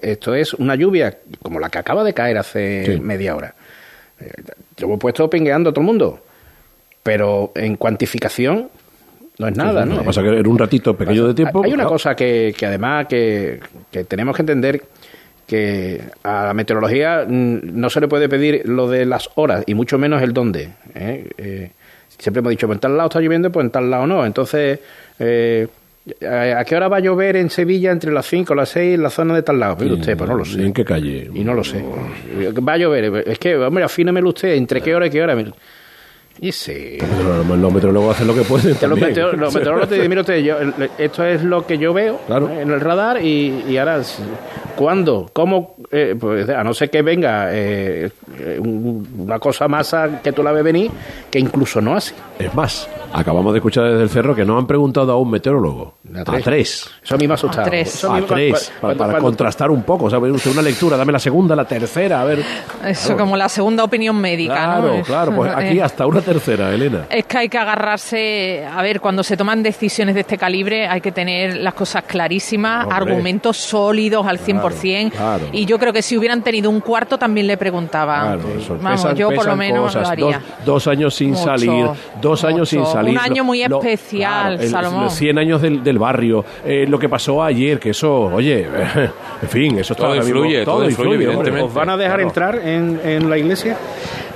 esto es una lluvia como la que acaba de caer hace media hora. Eh, yo he puesto pingueando a todo el mundo pero en cuantificación no es nada, ¿no? Pasa que en un ratito pequeño de tiempo. Hay una cosa que, que además que, tenemos que entender que a la meteorología mm, no se le puede pedir lo de las horas y mucho menos el dónde. ¿eh? Eh, siempre hemos dicho, pues en tal lado está lloviendo, pues en tal lado no. Entonces, eh, ¿a qué hora va a llover en Sevilla entre las 5 y las 6 en la zona de tal lado? Pues usted, pues no lo sé. ¿En qué calle? Y no lo sé. Va a llover. Es que, hombre, afínemelo usted, ¿entre qué hora y qué hora? Y sí. Los meteorólogos hacen lo que pueden. Los, meteorólogos te dicen, mira usted, yo, esto es lo que yo veo en el radar y, y ahora, ¿cuándo? ¿Cómo? Eh, pues, a no ser que venga eh, una cosa más que tú la ves venir, que incluso no hace. Es más, acabamos de escuchar desde el cerro que no han preguntado a un meteorólogo. A tres. Eso a mí me ha asustado. A tres. a tres. para, contrastar un poco. O sea, usted una lectura, dame la segunda, la tercera, a ver. Eso como la segunda opinión médica, claro, Claro, Pues aquí eh. hasta una tercera, Elena. Es que hay que agarrarse. A ver, cuando se toman decisiones de este calibre, hay que tener las cosas clarísimas, argumentos sólidos al 100%. Y yo creo que si hubieran tenido un cuarto, también le preguntaba. Vamos, yo por lo menos lo haría. Dos, años sin salir, dos años sin salir. Un año muy especial, Salomón. 100 años del, del barrio, eh, lo que pasó ayer, que eso, oye, en fin, eso todo influye, todo, influye, ¿Os van a dejar entrar en, en la iglesia?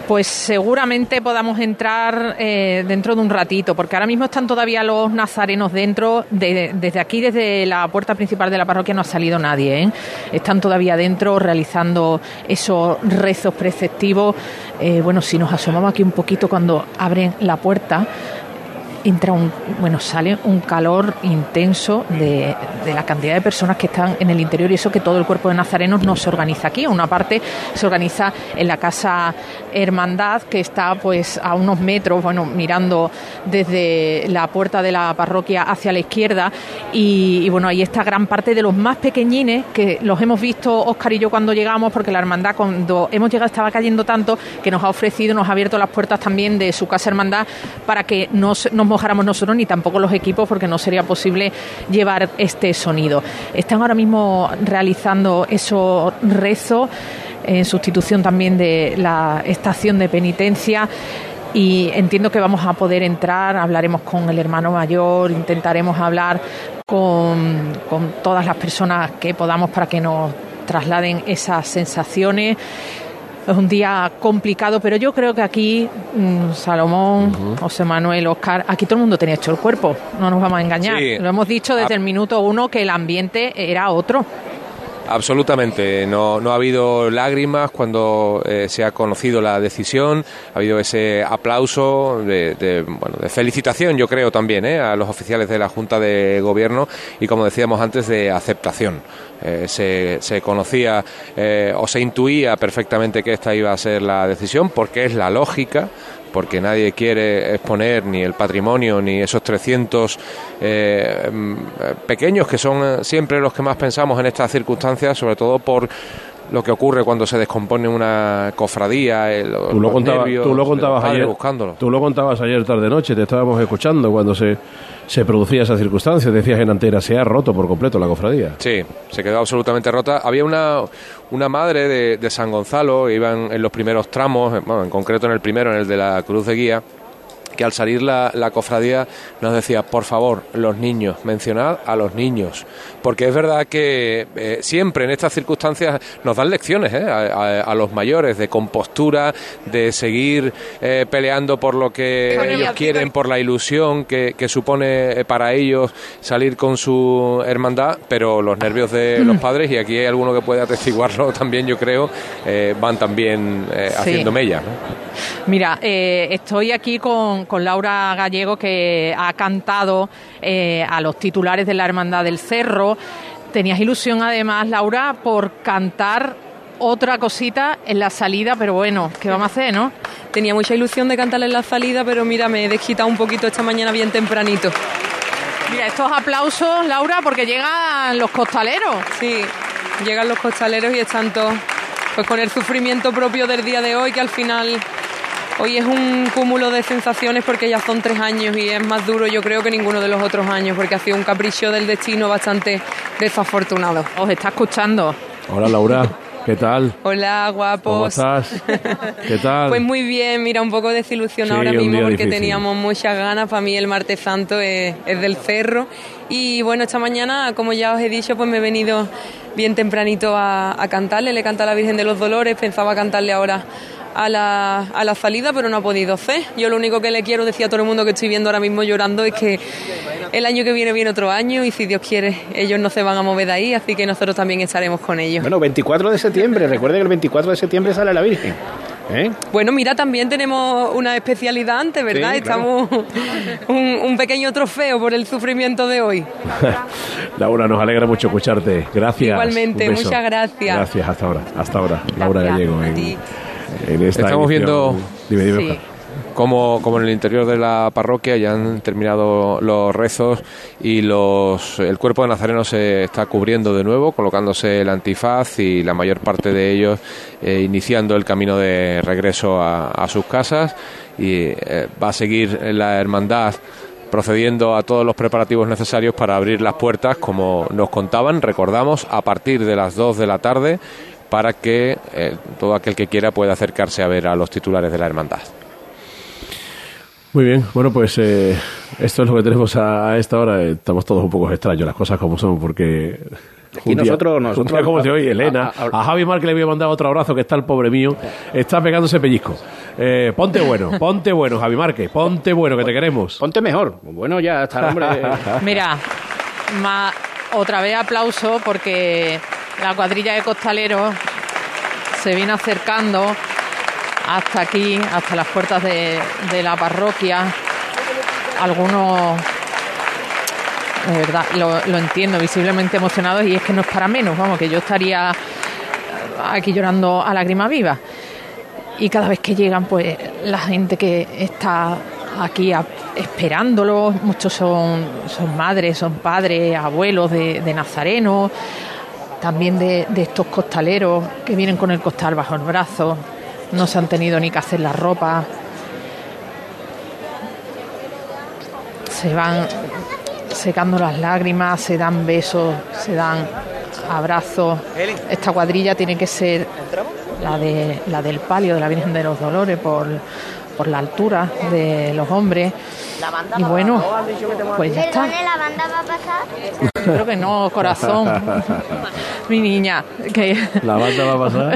Pues seguramente podamos entrar eh, dentro de un ratito, porque ahora mismo están todavía los nazarenos dentro. desde aquí, desde la puerta principal de la parroquia, no ha salido nadie. ¿eh? Están todavía dentro realizando esos rezos preceptivos. Eh, bueno, si nos asomamos aquí un poquito cuando abren la puerta, entra un, bueno, sale un calor intenso de, la cantidad de personas que están en el interior y eso que todo el cuerpo de nazarenos no se organiza aquí. Una parte se organiza en la casa Hermandad, que está pues a unos metros, bueno, mirando desde la puerta de la parroquia hacia la izquierda. Y, bueno, ahí está gran parte de los más pequeñines, que los hemos visto Oscar y yo cuando llegamos, porque la hermandad cuando hemos llegado estaba cayendo tanto que nos ha ofrecido, nos ha abierto las puertas también de su casa hermandad para que no nos mojáramos nosotros ni tampoco los equipos, porque no sería posible llevar este sonido. Están ahora mismo realizando esos rezos en sustitución también de la estación de penitencia y entiendo que vamos a poder entrar, hablaremos con el hermano mayor, intentaremos hablar con, con todas las personas que podamos para que nos trasladen esas sensaciones es un día complicado, pero yo creo que aquí, mm, Salomón, José Manuel, Oscar, aquí todo el mundo tenía hecho el cuerpo, no nos vamos a engañar. Lo hemos dicho desde ah. el minuto uno que el ambiente era otro. Absolutamente, no, no ha habido lágrimas cuando eh, se ha conocido la decisión, ha habido ese aplauso de, bueno, de felicitación, yo creo también, eh, a los oficiales de la Junta de Gobierno y, como decíamos antes, de aceptación. Eh, se, se, conocía o se intuía perfectamente que esta iba a ser la decisión porque es la lógica porque nadie quiere exponer ni el patrimonio ni esos 300 eh, mm, pequeños que son eh, siempre los que más pensamos en estas circunstancias, sobre todo por lo que ocurre cuando se descompone una cofradía. tú, lo tú lo contabas ayer. Tú lo contabas ayer tarde noche, te estábamos escuchando cuando se se producía esa circunstancia. Decías en antera, se ha roto por completo la cofradía. Sí, se quedó absolutamente rota. Había una, una madre de, de San Gonzalo, iban en los primeros tramos, bueno, en concreto en el primero, en el de la Cruz de Guía, que al salir la, cofradía nos decía, por favor, los niños, mencionad a los niños, porque es verdad que eh, siempre en estas circunstancias nos dan lecciones eh, a, los mayores de compostura, de seguir eh, peleando por lo que ellos quieren, por la ilusión que, supone para ellos salir con su hermandad, pero los nervios de los padres, y aquí hay alguno que puede atestiguarlo también, yo creo, van también haciendo mella. Mira, estoy aquí con, con Laura Gallego, que ha cantado eh, a los titulares de la Hermandad del Cerro. Tenías ilusión, además, Laura, por cantar otra cosita en la salida, pero bueno, ¿qué vamos a hacer, no? Tenía mucha ilusión de cantarle en la salida, pero mira, me he desquitado un poquito esta mañana bien tempranito. Mira, estos aplausos, Laura, porque llegan los costaleros. Sí, llegan los costaleros y están todos pues con el sufrimiento propio del día de hoy, que al final Hoy es un cúmulo de sensaciones porque ya son tres años y es más duro yo creo que ninguno de los otros años porque ha sido un capricho del destino bastante desafortunado. Os está escuchando. Hola Laura. ¿Qué tal? Hola, guapos. ¿Cómo estás? ¿Qué tal? Pues muy bien, mira, un poco desilusionado ahora mismo porque teníamos muchas ganas. Para mí el martes santo es, del cerro. Y bueno, esta mañana, como ya os he dicho, pues me he venido bien tempranito a, a cantarle. Le canta a la Virgen de los Dolores, pensaba cantarle ahora a la, a la salida, pero no ha podido ser. Yo lo único que le quiero decir a todo el mundo que estoy viendo ahora mismo llorando es que el año que viene viene otro año y si Dios quiere, ellos no se van a mover de ahí, así que nosotros también estaremos con ellos. Bueno, 24 de septiembre, recuerden que el 24 de septiembre sale la Virgen. ¿Eh? Bueno, mira, también tenemos una especialidad antes, ¿verdad? Estamos un, un, pequeño trofeo por el sufrimiento de hoy. Laura, nos alegra mucho escucharte. Gracias. Igualmente, muchas gracias. Gracias, hasta ahora. Hasta ahora. Laura Gallego. Estamos viendo como, como, en el interior de la parroquia ya han terminado los rezos y los, el cuerpo de Nazareno se está cubriendo de nuevo, colocándose el antifaz y la mayor parte de ellos eh, iniciando el camino de regreso a, sus casas. Y eh, va a seguir la hermandad procediendo a todos los preparativos necesarios para abrir las puertas, como nos contaban, recordamos, a partir de las 2 de la tarde para que eh, todo aquel que quiera pueda acercarse a ver a los titulares de la hermandad. Muy bien, bueno, pues eh, esto es lo que tenemos a, esta hora. Estamos todos un poco extraños, las cosas como son, porque y nosotros, nosotros como se oye, Elena, a, Javi Mar que le voy a mandar otro abrazo, que está el pobre mío, está pegándose pellizco. Eh, ponte bueno, ponte bueno, Javi Marque, ponte bueno, que te queremos. Ponte mejor. Bueno, ya está el hombre. Mira, otra vez aplauso porque la cuadrilla de costaleros se viene acercando hasta aquí, hasta las puertas de, la parroquia. algunos de verdad, lo, entiendo, visiblemente emocionados y es que no es para menos, vamos, que yo estaría aquí llorando a lágrima viva. Y cada vez que llegan, pues la gente que está aquí esperándolo, muchos son, son madres, son padres, abuelos de, de Nazareno, también de, de, estos costaleros que vienen con el costal bajo el brazo, no se han tenido ni que hacer la ropa. Se van secando las lágrimas, se dan besos, se dan abrazos. Esta cuadrilla tiene que ser la, de, la del palio de la Virgen de los Dolores por, por la altura de los hombres. Y bueno, pues ya está. la banda va a pasar? Creo que no, corazón. Mi niña. Que... ¿La banda va a pasar?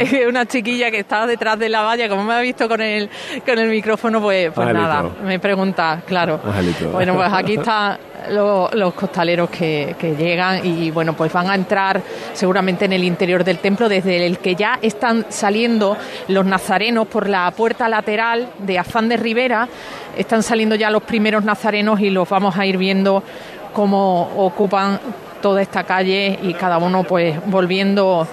es una chiquilla que estaba detrás de la valla, como me ha visto con el, con el micrófono, pues, pues nada, me pregunta, claro. Bueno, pues aquí está los, costaleros que, llegan y bueno, pues van a entrar seguramente en el interior del templo desde el que ya están saliendo los nazarenos por la puerta lateral de Afán de Rivera, están saliendo ya los primeros nazarenos y los vamos a ir viendo cómo ocupan toda esta calle y cada uno pues volviendo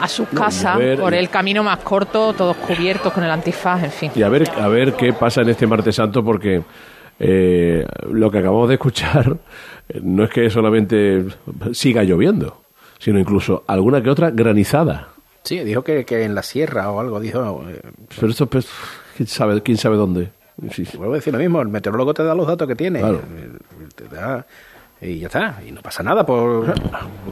a sus casas por el camino más corto, todos cubiertos con el antifaz, en fin. Y a ver, a ver qué pasa en este martes santo porque eh, lo que acabamos de escuchar eh, no es que solamente siga lloviendo, sino incluso alguna que otra granizada. Sí, dijo que, que en la sierra o algo, dijo. Eh, Pero esto, pues, ¿quién sabe, quién sabe dónde? Sí, Vuelvo a decir lo mismo, el meteorólogo te da los datos que tiene. Y ya está, y no pasa nada por,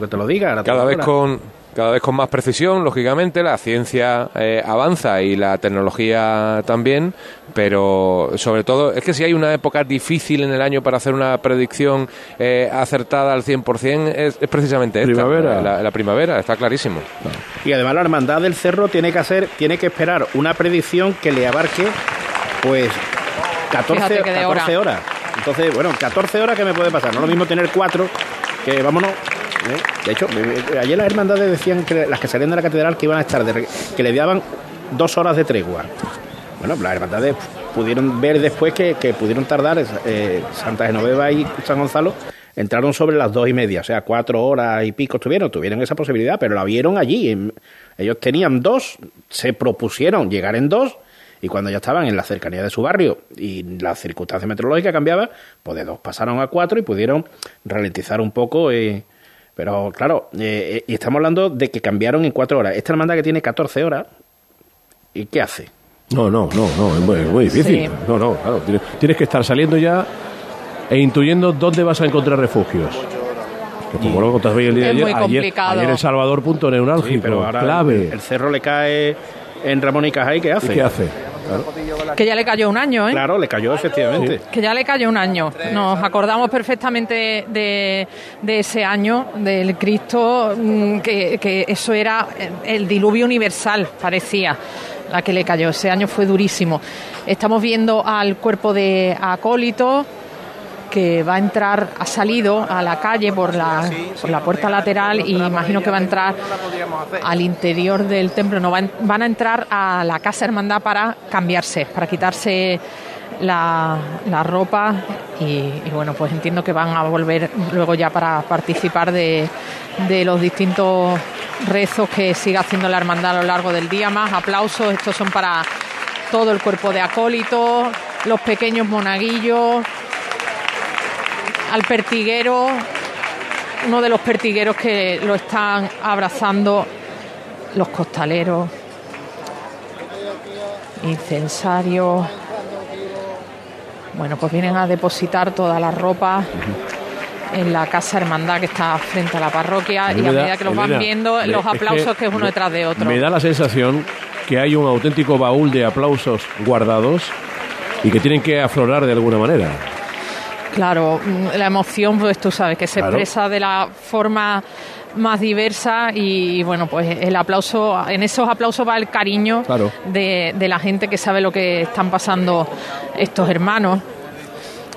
que te lo diga. Cada vez con cada vez con más precisión, lógicamente, la ciencia eh, avanza y la tecnología también, pero sobre todo es que si hay una época difícil en el año para hacer una predicción eh, acertada al 100%, es, es precisamente esta, primavera. La, primavera, está clarísimo. Y además la hermandad del cerro tiene que hacer, tiene que esperar una predicción que le abarque, pues, 14, 14 horas. Entonces, bueno, 14 horas, ¿qué me puede pasar? No lo mismo tener 4 que vámonos ¿eh? De hecho, ayer las hermandades decían que las que salían de la catedral que iban a estar, que le daban dos horas de tregua. Bueno, las hermandades pudieron ver después que, pudieron tardar, eh, Santa Genoveva y San Gonzalo entraron sobre las dos y media, o sea, cuatro horas y pico tuvieron, tuvieron esa posibilidad, pero la vieron allí. Ellos tenían dos, se propusieron llegar en dos, y cuando ya estaban en la cercanía de su barrio y la circunstancia meteorológica cambiaba, pues de dos pasaron a cuatro y pudieron ralentizar un poco. Eh, pero claro, eh, y estamos hablando de que cambiaron en cuatro horas. Esta hermandad que tiene 14 horas, ¿y qué hace? No, no, no, no, es muy, difícil. No, no, claro, tienes, que estar saliendo ya e intuyendo dónde vas a encontrar refugios. como lo contaste el día de ayer, ayer, El Salvador punto neurálgico, pero ahora clave. El, cerro le cae en Ramón y Cajay, ¿qué hace? qué hace? Que ya le cayó un año, ¿eh? Claro, le cayó efectivamente. Que ya le cayó un año. Nos acordamos perfectamente de, ese año, del Cristo, mm, que, que eso era el diluvio universal, parecía la que le cayó. Ese año fue durísimo. Estamos viendo al cuerpo de acólito que va a entrar, ha salido a la calle por la, por la puerta lateral y imagino que va a entrar al interior del templo. No, van, van a entrar a la casa hermandad para cambiarse, para quitarse la, ropa y, bueno, pues entiendo que van a volver luego ya para participar de, de los distintos rezos que siga haciendo la hermandad a lo largo del día. Más aplausos, estos son para todo el cuerpo de acólitos, los pequeños monaguillos, al pertiguero, uno de los pertigueros que lo están abrazando los costaleros, incensarios. Bueno, pues vienen a depositar toda la ropa en la casa hermandad que está frente a la parroquia y a medida que los van viendo, los aplausos que, es uno detrás de otro. Me da la sensación que hay un auténtico baúl de aplausos guardados y que tienen que aflorar de alguna manera. Claro, mm, la emoción, pues tú sabes, que se expresa de la forma más diversa y bueno, pues el aplauso, en esos aplausos va el cariño de, la gente que sabe lo que están pasando estos hermanos.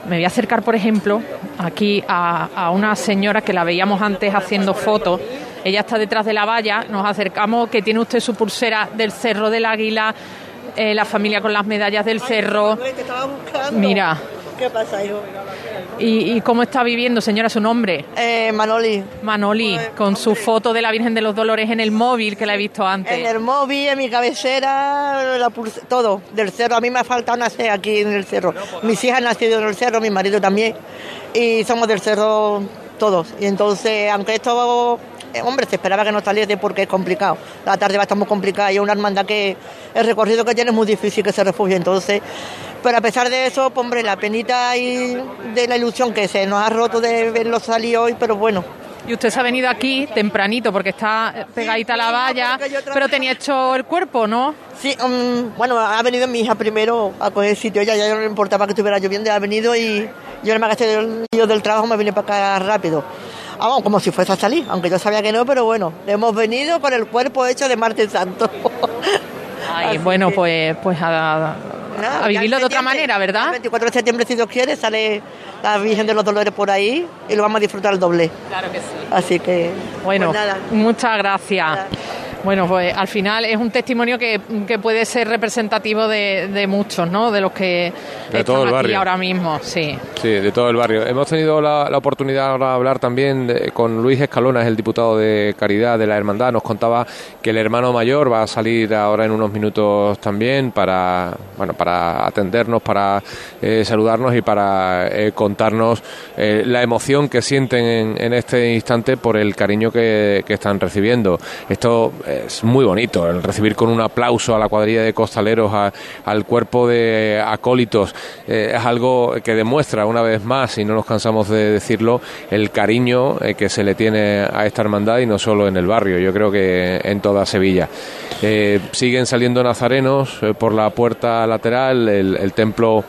Me voy a acercar, por ejemplo, aquí a, a una señora que la veíamos antes haciendo fotos. Ella está detrás de la valla, nos acercamos, que tiene usted su pulsera del Cerro del Águila, eh, la familia con las medallas del cerro. Mira. ¿Qué pasa, hijo? ¿Y, cómo está viviendo, señora, su nombre? Eh, Manoli. Manoli, con su foto de la Virgen de los Dolores en el móvil que la he visto antes. En el móvil, en mi cabecera, todo. Del cerro. A mí me ha faltado nacer aquí en el cerro. Mis hijas han nacido en el cerro, mi marido también. Y somos del cerro todos. Y entonces, aunque esto eh, hombre, se esperaba que no saliese porque es complicado. La tarde va a estar muy complicada y es una hermandad que el recorrido que tiene es muy difícil que se refugie. Entonces, pero a pesar de eso, pues, hombre, la penita y de la ilusión que se nos ha roto de verlo salir hoy, pero bueno. Y usted se ha venido aquí tempranito porque está pegadita a la valla, pero tenía hecho el cuerpo, ¿no? Sí, um, bueno, ha venido mi hija primero a coger sitio, ella ya no le importaba que estuviera lloviendo, ha venido y yo no me gasté del, del trabajo, me vine para acá rápido. Vamos, como si fuese a salir, aunque yo sabía que no, pero bueno, hemos venido con el cuerpo hecho de Martes Santo. Ay, bueno, pues, pues a, vivirlo de otra manera, ¿verdad? El 24 de septiembre, si Dios quiere, sale la Virgen de los Dolores por ahí y lo vamos a disfrutar el doble. Claro que sí. Así que, bueno, pues muchas gracias. Bueno, pues al final es un testimonio que, puede ser representativo de, muchos, ¿no? De los que de todo el barrio. ahora mismo, sí. Sí, de todo el barrio. Hemos tenido la, oportunidad ahora de hablar también con Luis Escalona, es el diputado de Caridad de la Hermandad. Nos contaba que el hermano mayor va a salir ahora en unos minutos también para, bueno, para atendernos, para eh, saludarnos y para eh, contarnos eh, la emoción que sienten en, este instante por el cariño que, que están recibiendo. Esto es muy bonito el recibir con un aplauso a la cuadrilla de costaleros, al cuerpo de acólitos. Eh, es algo que demuestra una vez más, y no nos cansamos de decirlo, el cariño eh, que se le tiene a esta hermandad y no solo en el barrio, yo creo que en toda Sevilla. Eh, siguen saliendo nazarenos por la puerta lateral, el templo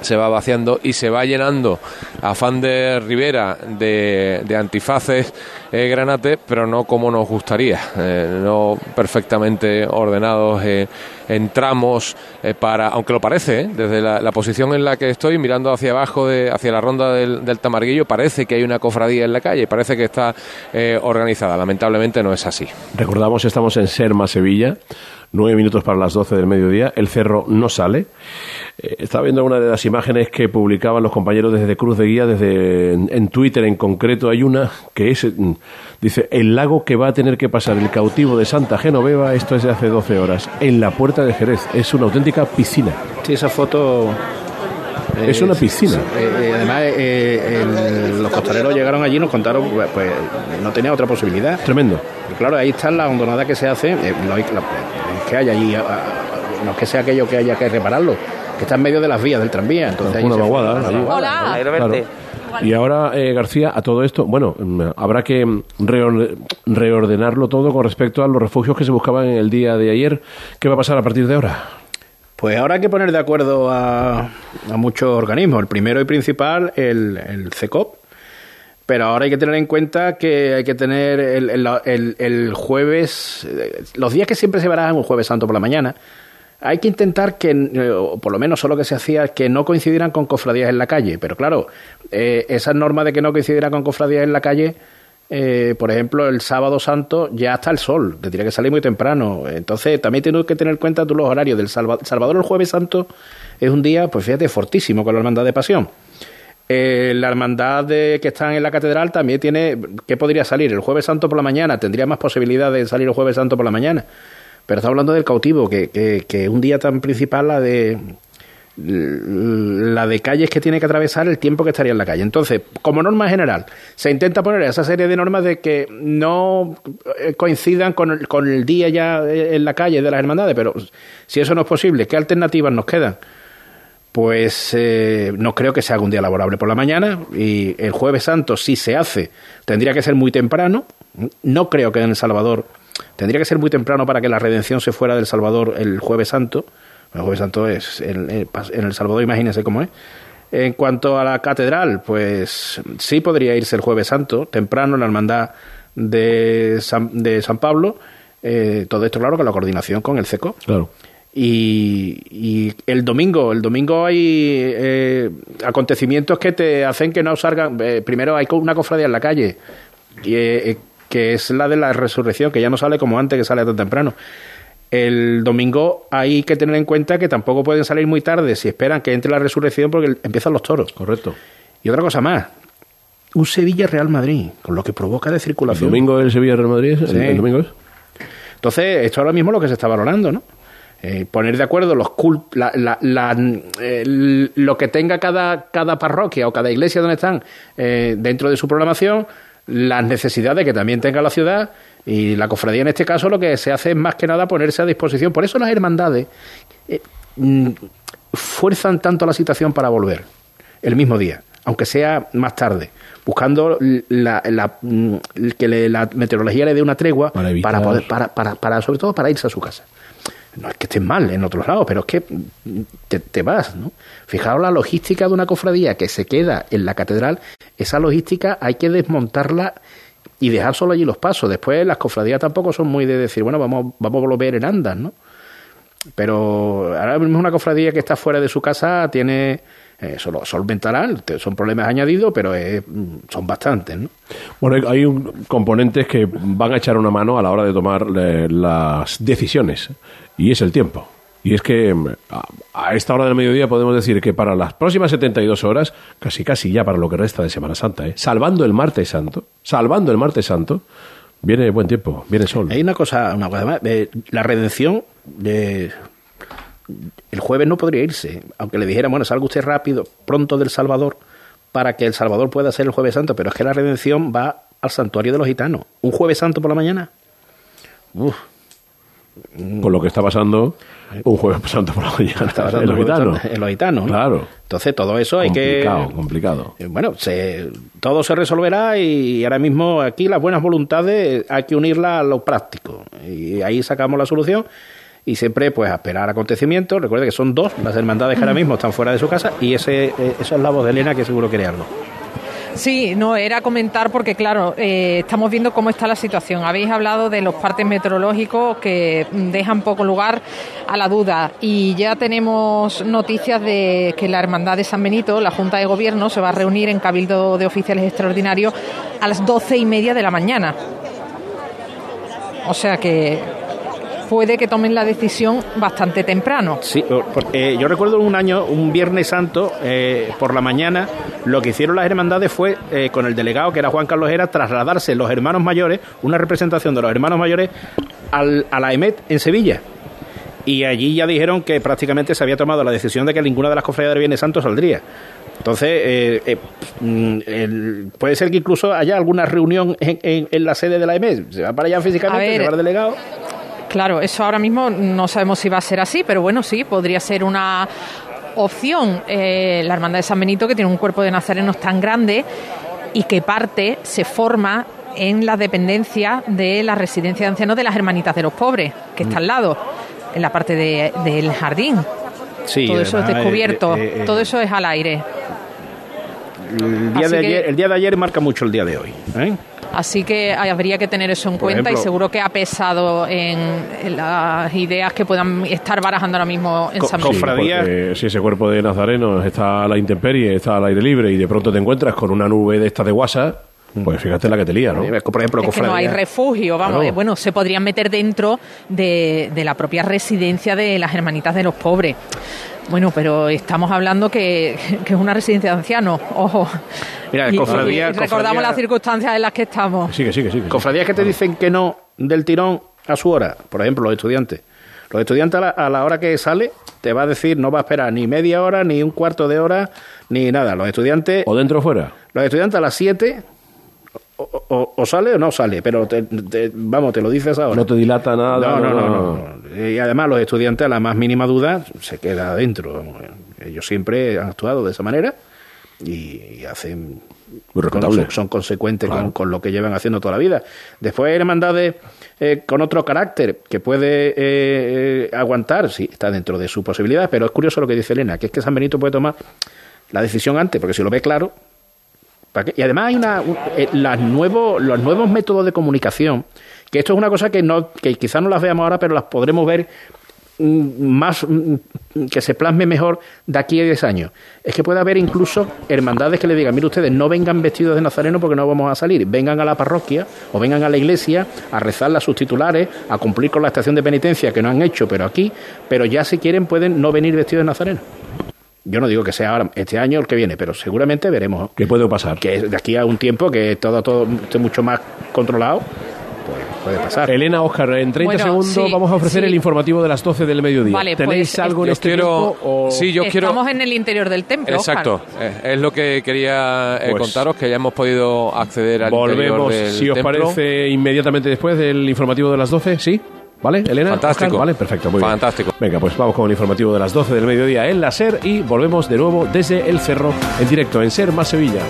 se va vaciando y se va llenando afán de Rivera de, antifaces eh, granate, pero no como nos gustaría, eh, no perfectamente ordenados eh, en tramos para, aunque lo parece, desde la, posición en la que estoy mirando hacia abajo, de, hacia la ronda del, del, Tamarguillo, parece que hay una cofradía en la calle, parece que está organizada. Lamentablemente no es así. Recordamos, estamos en Serma, Sevilla nueve minutos para las doce del mediodía, el cerro no sale. Eh, estaba viendo una de las imágenes que publicaban los compañeros desde Cruz de Guía, desde en, Twitter en concreto, hay una que es, mm, dice, el lago que va a tener que pasar el cautivo de Santa Genoveva, esto es de hace 12 horas, en la puerta de Jerez. Es una auténtica piscina. Sí, esa foto es una piscina. Eh, eh, además, los costaleros llegaron allí y nos contaron, pues, pues no tenía otra posibilidad. Tremendo. claro, ahí está la hondonada que se hace, no hay, que haya allí, no es que sea aquello que haya que repararlo, que está en medio de las vías del tranvía. Entonces, una vaguada. Hola. Y ahora, eh, García, a todo esto, bueno, mm, habrá que reordenarlo todo con respecto a los refugios que se buscaban en el día de ayer. ¿Qué va a pasar a partir de ahora? Pues ahora hay que poner de acuerdo a, a muchos organismos. El primero y principal, el, el CECOP, pero ahora hay que tener en cuenta que hay que tener el, jueves, los días que siempre se verán un jueves santo por la mañana, hay que intentar que, o por lo menos solo que se hacía, que no coincidieran con cofradías en la calle. Pero claro, eh, esa norma de que no coincidiera con cofradías en la calle, eh, por ejemplo, el sábado santo ya está el sol, tendría que salir muy temprano. Entonces, también tienes que tener en cuenta tú los horarios del Salvador el jueves santo es un día, pues fíjate, fortísimo con la hermandad de pasión. Eh, la hermandad de, que está en la catedral también tiene, ¿qué podría salir? El jueves santo por la mañana, tendría más posibilidad de salir el jueves santo por la mañana. Pero está hablando del cautivo, que, que, un día tan principal la de la de calles que tiene que atravesar el tiempo que estaría en la calle. Entonces, como norma general, se intenta poner esa serie de normas de que no eh, coincidan con el, con el día ya en la calle de las hermandades, pero si eso no es posible, ¿qué alternativas nos quedan? pues eh, no creo que sea haga un día laborable por la mañana y el jueves santo si se hace tendría que ser muy temprano no creo que en El Salvador tendría que ser muy temprano para que la redención se fuera del Salvador el jueves santo. El jueves santo es en, El Salvador imagínense cómo es. En cuanto a la catedral pues sí podría irse el jueves santo temprano en la hermandad de San, de San Pablo. Eh, todo esto claro con la coordinación con el CECO claro. Y, el domingo, el domingo hay eh, acontecimientos que te hacen que no salgan. Eh, primero hay una cofradía en la calle, y, eh, que es la de la resurrección, que ya no sale como antes, que sale tan temprano. el domingo hay que tener en cuenta que tampoco pueden salir muy tarde si esperan que entre la resurrección porque empiezan los toros. Correcto. Y otra cosa más, un Sevilla-Real Madrid, con lo que provoca de circulación. ¿El domingo el Sevilla-Real Madrid? ¿El, domingo es? Entonces, esto ahora mismo es lo que se está valorando, ¿no? Eh, poner de acuerdo los lo que tenga cada, cada parroquia o cada iglesia donde están eh, dentro de su programación, las necesidades que también tenga la ciudad y la cofradía en este caso lo que se hace es más que nada ponerse a disposición. Por eso las hermandades eh, mm, fuerzan tanto la situación para volver el mismo día, aunque sea más tarde, buscando la, mm, que la meteorología le dé una tregua para, poder, para, para, para, sobre todo para irse a su casa no es que estés mal en otros lados, pero es que te, vas, ¿no? Fijaos la logística de una cofradía que se queda en la catedral, esa logística hay que desmontarla y dejar solo allí los pasos. Después las cofradías tampoco son muy de decir, bueno, vamos, vamos a volver en andas, ¿no? Pero ahora mismo una cofradía que está fuera de su casa tiene eso lo solventarán, son problemas añadidos, pero son bastantes. ¿no? Bueno, hay un, componentes que van a echar una mano a la hora de tomar eh, las decisiones, y es el tiempo. Y es que mm, a esta hora del mediodía podemos decir que para las próximas 72 horas, casi casi ya para lo que resta de Semana Santa, ¿eh? salvando el martes santo, salvando el martes santo, viene buen tiempo, viene sol. Hay una cosa, una cosa más, eh, la redención de el jueves no podría irse, aunque le dijera, bueno, salga usted rápido, pronto del Salvador, para que el Salvador pueda ser el jueves santo, pero es que la redención va al santuario de los gitanos. ¿Un jueves santo por la mañana? Uf. Con lo que está pasando un jueves santo por la mañana está en los gitanos. En los gitanos. Claro. Entonces todo eso hay que... Complicado, complicado. Eh, bueno, se, todo se resolverá y ahora mismo aquí las buenas voluntades hay que unirlas a lo práctico. Y ahí sacamos la solución y siempre pues a esperar acontecimientos. Recuerde que son dos las hermandades que ahora mismo están fuera de su casa y ese, eh, eso es la voz de Elena que seguro quiere algo. Sí, no, era comentar porque, claro, eh, estamos viendo cómo está la situación. Habéis hablado de los partes meteorológicos que dejan poco lugar a la duda y ya tenemos noticias de que la Hermandad de San Benito, la Junta de Gobierno, se va a reunir en Cabildo de Oficiales Extraordinarios a las doce y media de la mañana. O sea que puede que tomen la decisión bastante temprano. Sí, porque yo recuerdo un año, un Viernes Santo, eh, por la mañana, lo que hicieron las hermandades fue, eh, con el delegado, que era Juan Carlos Era, trasladarse los hermanos mayores, una representación de los hermanos mayores, al, a la EMET en Sevilla. Y allí ya dijeron que prácticamente se había tomado la decisión de que ninguna de las cofradías de Viernes Santo saldría. Entonces, eh, mm, puede ser que incluso haya alguna reunión en, la sede de la EMET. Se va para allá físicamente, se va el delegado. Claro, eso ahora mismo no sabemos si va a ser así, pero bueno, sí, podría ser una opción. Eh, la Hermandad de San Benito, que tiene un cuerpo de nazarenos tan grande y que parte se forma en la dependencia de la residencia de ancianos de las Hermanitas de los Pobres, que está al lado, en la parte del jardín. Sí, todo eso es descubierto, eh, eh, todo eso es al aire. El día, de ayer, el día de ayer marca mucho el día de hoy. Así que habría que tener eso en cuenta y seguro que ha pesado en, las ideas que puedan estar barajando ahora mismo en San Miguel. si ese cuerpo de nazarenos está a la intemperie, está al aire libre y de pronto te encuentras con una nube de esta de WhatsApp, pues fíjate la que te lía, ¿no? Por ejemplo, es que no hay refugio, vamos. Eh, bueno, se podrían meter dentro de, de, la propia residencia de las hermanitas de los pobres. Bueno, pero estamos hablando que, es una residencia de ancianos, ojo. Mira, cofradía, recordamos las circunstancias en las que estamos. Sigue, sigue, sigue. Cofradías que te dicen que no del tirón a su hora, por ejemplo, los estudiantes. Los estudiantes a la, hora que sale te va a decir no va a esperar ni media hora, ni un cuarto de hora, ni nada. Los estudiantes... ¿O dentro o fuera? Los estudiantes a las 7 o, sale o no sale, pero vamos, te lo dices ahora. No te dilata nada. No, no, no, Y además los estudiantes a la más mínima duda se queda adentro. Ellos siempre han actuado de esa manera y, hacen... son, consecuentes con, lo que llevan haciendo toda la vida. Después hay hermandades eh, con otro carácter que puede eh, eh, aguantar, sí, está dentro de sus posibilidades, pero es curioso lo que dice Elena, que es que San Benito puede tomar la decisión antes, porque si lo ve claro, y además hay una, eh, las nuevos, los nuevos métodos de comunicación, que esto es una cosa que, no, que quizás no las veamos ahora, pero las podremos ver mm, más mm, que se plasme mejor de aquí a 10 años. Es que puede haber incluso hermandades que le digan, mire ustedes, no vengan vestidos de nazareno porque no vamos a salir, vengan a la parroquia o vengan a la iglesia a rezar las sus titulares, a cumplir con la estación de penitencia que no han hecho, pero aquí, pero ya si quieren pueden no venir vestidos de nazareno. Yo no digo que sea ahora, este año o el que viene, pero seguramente veremos. ¿Qué puede pasar? Que de aquí a un tiempo que todo, todo esté mucho más controlado, pues puede pasar. Elena, Oscar, en 30 segundos vamos a ofrecer el informativo de las 12 del mediodía. ¿Tenéis pues, algo en este quiero, Sí, yo quiero... Estamos en el interior del templo, Exacto. Eh, es lo que quería eh, pues contaros, que ya hemos podido acceder al interior del si os parece, inmediatamente después del informativo de las 12, ¿sí? ¿Vale, Elena? Fantástico. Vale, perfecto, muy Fantástico. Venga, pues vamos con el informativo de las 12 del mediodía en la SER y volvemos de nuevo desde el cerro en directo en SER más Sevilla.